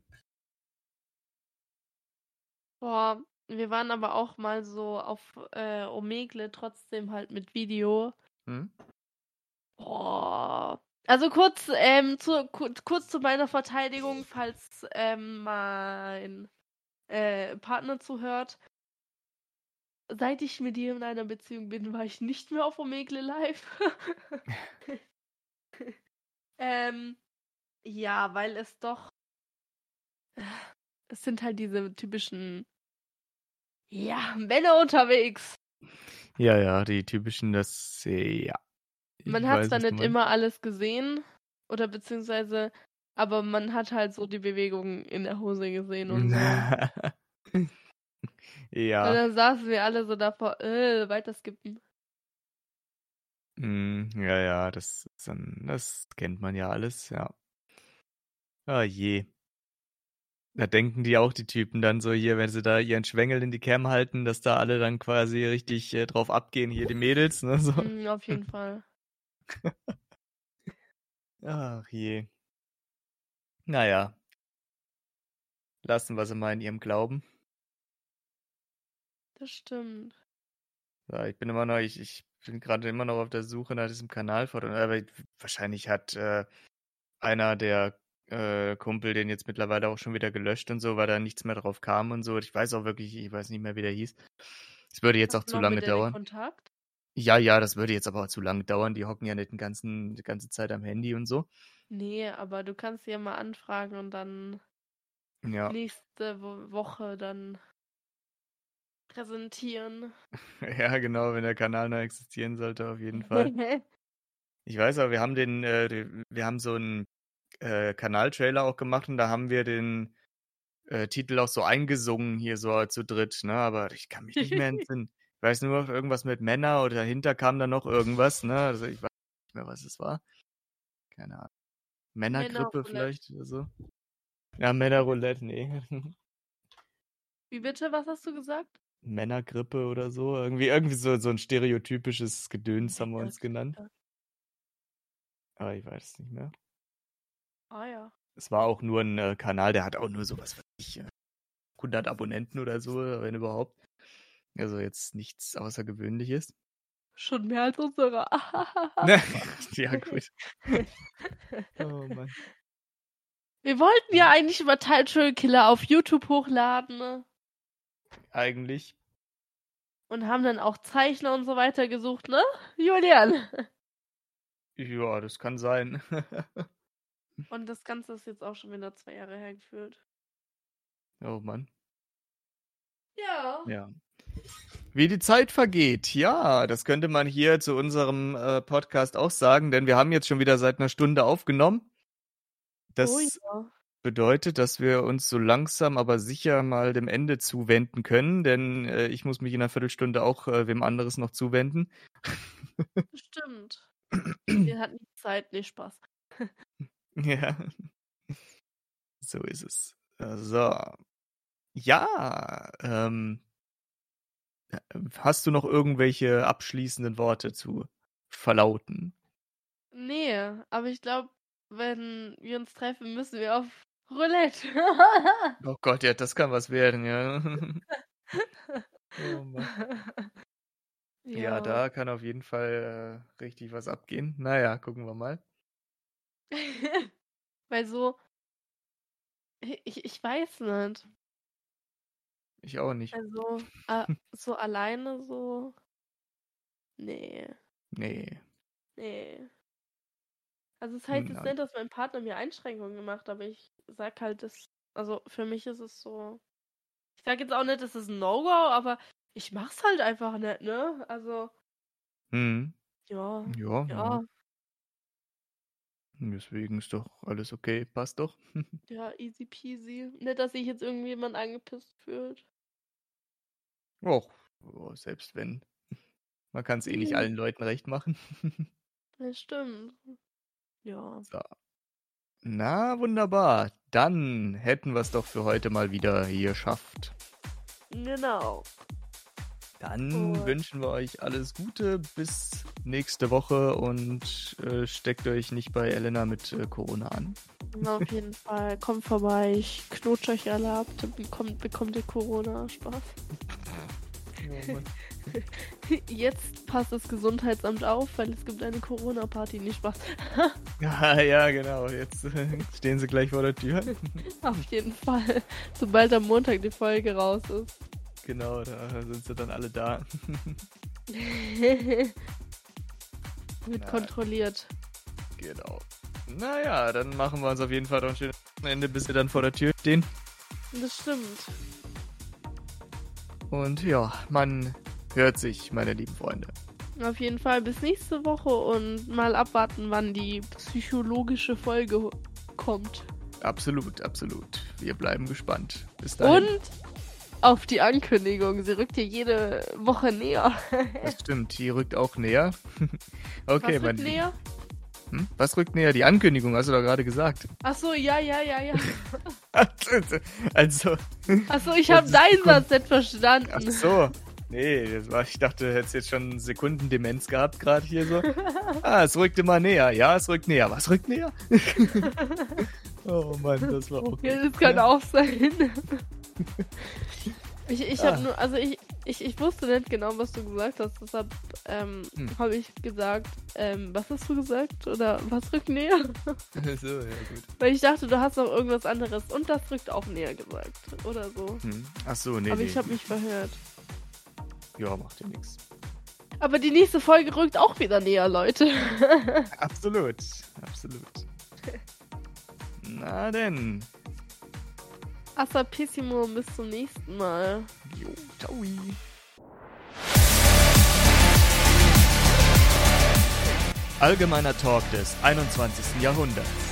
Speaker 1: Boah, wir waren aber auch mal so auf äh, Omegle, trotzdem halt mit Video.
Speaker 2: Hm?
Speaker 1: Boah. Also kurz, ähm, zu, kurz, kurz zu meiner Verteidigung, falls ähm, mein äh, Partner zuhört. Seit ich mit dir in einer Beziehung bin, war ich nicht mehr auf Omegle live. ähm, ja, weil es doch. Es sind halt diese typischen. Ja, Männer unterwegs.
Speaker 2: Ja, ja, die typischen, das, ja. Ich
Speaker 1: Man hat zwar nicht immer alles gesehen, oder beziehungsweise, aber man hat halt so die Bewegungen in der Hose gesehen und so. Und
Speaker 2: ja,
Speaker 1: dann saßen wir alle so davor, äh, weiter skippen.
Speaker 2: mm, ja, ja, das, ist dann, das kennt man ja alles, ja. Ah je. Da denken die auch, die Typen dann so hier, wenn sie da ihren Schwengel in die Cam halten, dass da alle dann quasi richtig äh, drauf abgehen, hier die Mädels, ne, so.
Speaker 1: Mm, auf jeden Fall.
Speaker 2: Ach je. Naja. Lassen wir sie mal in ihrem Glauben.
Speaker 1: Das stimmt.
Speaker 2: Ja, ich bin immer noch, ich, ich bin gerade immer noch auf der Suche nach diesem Kanalfoto. Aber wahrscheinlich hat äh, einer der äh, Kumpel den jetzt mittlerweile auch schon wieder gelöscht und so, weil da nichts mehr drauf kam und so. Ich weiß auch wirklich, ich weiß nicht mehr, wie der hieß. Es würde jetzt auch
Speaker 1: Hast du
Speaker 2: zu lange dauern.
Speaker 1: Kontakt?
Speaker 2: Ja, ja, das würde jetzt aber auch zu lange dauern. Die hocken ja nicht den ganzen, die ganze Zeit am Handy und so.
Speaker 1: Nee, aber du kannst sie ja mal anfragen und dann
Speaker 2: Ja,
Speaker 1: nächste Wo Woche dann präsentieren.
Speaker 2: ja, genau, wenn der Kanal noch existieren sollte, auf jeden Fall. Ich weiß aber, wir haben den, äh, wir haben so einen äh, Kanaltrailer auch gemacht und da haben wir den äh, Titel auch so eingesungen hier so zu dritt, ne? Aber ich kann mich nicht mehr entsinnen. Ich weiß nur noch irgendwas mit Männer oder dahinter kam dann noch irgendwas, ne? Also ich weiß nicht mehr, was es war. Keine Ahnung. Männergrippe
Speaker 1: Männerroulette.
Speaker 2: vielleicht oder so. Ja, Männerroulette, nee.
Speaker 1: Wie bitte, was hast du gesagt?
Speaker 2: Männergrippe oder so. Irgendwie, irgendwie so, so ein stereotypisches Gedöns haben wir uns genannt. Aber ich weiß es nicht mehr.
Speaker 1: Ah ja.
Speaker 2: Es war auch nur ein äh, Kanal, der hat auch nur sowas, was ich, äh, 100 Abonnenten oder so, wenn überhaupt. Also jetzt nichts Außergewöhnliches.
Speaker 1: Schon mehr als unsere.
Speaker 2: Ne? ja, gut. Oh Mann.
Speaker 1: Wir wollten ja eigentlich über Title Killer auf YouTube hochladen. ne?
Speaker 2: eigentlich.
Speaker 1: Und haben dann auch Zeichner und so weiter gesucht, ne? Julian.
Speaker 2: Ja, das kann sein.
Speaker 1: Und das Ganze ist jetzt auch schon wieder zwei Jahre hergeführt.
Speaker 2: oh Mann.
Speaker 1: Ja.
Speaker 2: Ja. Wie die Zeit vergeht. Ja, das könnte man hier zu unserem äh, Podcast auch sagen, denn wir haben jetzt schon wieder seit einer Stunde aufgenommen. Das
Speaker 1: oh ja.
Speaker 2: bedeutet, dass wir uns so langsam aber sicher mal dem Ende zuwenden können, denn äh, ich muss mich in einer Viertelstunde auch äh, wem anderes noch zuwenden.
Speaker 1: Stimmt. Wir hatten die Zeit, nicht Spaß.
Speaker 2: ja. So ist es. So. Ja, ähm, hast du noch irgendwelche abschließenden Worte zu verlauten?
Speaker 1: Nee, aber ich glaube, wenn wir uns treffen, müssen wir auf Roulette.
Speaker 2: Oh Gott, ja, das kann was werden, ja. oh Mann. Ja.
Speaker 1: Ja.
Speaker 2: da kann auf jeden Fall äh, richtig was abgehen. Naja, gucken wir mal.
Speaker 1: Weil so. Ich, ich weiß nicht.
Speaker 2: Ich auch nicht.
Speaker 1: Also, äh, so alleine so. Nee.
Speaker 2: Nee.
Speaker 1: Nee. Also es heißt jetzt
Speaker 2: Nein.
Speaker 1: nicht, dass mein Partner mir Einschränkungen macht, aber ich sag halt, das, also für mich ist es so. Ich sag jetzt auch nicht, das ist ein No-Go, aber ich mach's halt einfach nicht, ne? Also,
Speaker 2: Hm.
Speaker 1: ja,
Speaker 2: Ja, ja. Deswegen ist doch alles okay. Passt doch.
Speaker 1: ja, easy peasy. Nicht, dass sich jetzt irgendjemand angepisst fühlt.
Speaker 2: Och, oh, selbst wenn. Man kann es eh nicht
Speaker 1: Mhm.
Speaker 2: allen Leuten recht machen.
Speaker 1: Das stimmt. Ja.
Speaker 2: so. Na, wunderbar. Dann hätten wir es doch für heute mal wieder hier geschafft.
Speaker 1: Genau.
Speaker 2: Dann
Speaker 1: Gut.
Speaker 2: wünschen wir euch alles Gute bis nächste Woche und äh, steckt euch nicht bei Elena mit äh, Corona an.
Speaker 1: Na, auf jeden Fall. Kommt vorbei. Ich knutsch euch alle ab. Dann bekommt, bekommt ihr Corona. Spaß. Jetzt passt das Gesundheitsamt auf, weil es gibt eine Corona-Party. Nicht Spaß.
Speaker 2: ja, ja, genau. Jetzt äh, stehen sie gleich vor der Tür.
Speaker 1: Auf jeden Fall. Sobald am Montag die Folge raus ist.
Speaker 2: Genau, da sind sie dann alle da.
Speaker 1: Wird
Speaker 2: Na.
Speaker 1: kontrolliert.
Speaker 2: genau. Naja, dann machen wir uns auf jeden Fall noch ein schönes Ende, bis sie dann vor der Tür stehen.
Speaker 1: Das stimmt.
Speaker 2: Und ja, man hört sich, meine lieben Freunde.
Speaker 1: Auf jeden Fall bis nächste Woche und mal abwarten, wann die psychologische Folge kommt.
Speaker 2: Absolut, absolut. Wir bleiben gespannt. Bis dahin.
Speaker 1: Und auf die Ankündigung. Sie rückt hier jede Woche näher.
Speaker 2: Das stimmt, die rückt auch näher. okay,
Speaker 1: Was rückt näher?
Speaker 2: Hm? Was rückt näher? Die Ankündigung, hast du doch gerade gesagt.
Speaker 1: Achso, ja, ja, ja, ja.
Speaker 2: also,
Speaker 1: Achso, ich
Speaker 2: Das
Speaker 1: habe deinen. Satz nicht verstanden.
Speaker 2: ach so. Nee, das war, ich dachte, du hättest jetzt schon Sekundendemenz gehabt gerade hier so. Ah, es rückt immer näher. Ja, es rückt näher. Was rückt näher? oh Mann, das war auch
Speaker 1: Ja, das kann auch sein. Ich, ich habe
Speaker 2: Ah.
Speaker 1: nur, also ich, ich, ich wusste nicht genau, was du gesagt hast, deshalb ähm,
Speaker 2: Hm.
Speaker 1: habe ich gesagt, ähm, was hast du gesagt? Oder was rückt näher?
Speaker 2: so, ja gut.
Speaker 1: Weil ich dachte, du hast noch irgendwas anderes und das rückt auch näher gesagt. Oder so.
Speaker 2: Hm. Ach so, nee,
Speaker 1: Aber
Speaker 2: nee.
Speaker 1: ich habe mich verhört.
Speaker 2: Ja, macht ja nichts.
Speaker 1: Aber die nächste Folge rückt auch wieder näher, Leute.
Speaker 2: Absolut, absolut. Na denn.
Speaker 1: Assapissimo, bis zum nächsten Mal.
Speaker 2: Jo, ciao. Allgemeiner Talk des 21. Jahrhunderts.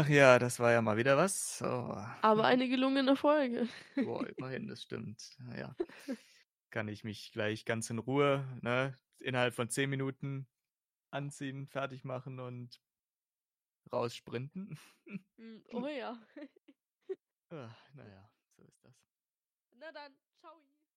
Speaker 2: Ach ja, das war ja mal wieder was. So.
Speaker 1: Aber eine gelungene Folge.
Speaker 2: Boah, immerhin, das stimmt. Naja. Kann ich mich gleich ganz in Ruhe, ne, innerhalb von 10 Minuten anziehen, fertig machen und raussprinten.
Speaker 1: Mm, Oh ja.
Speaker 2: Ah, naja, so ist das.
Speaker 1: Na dann.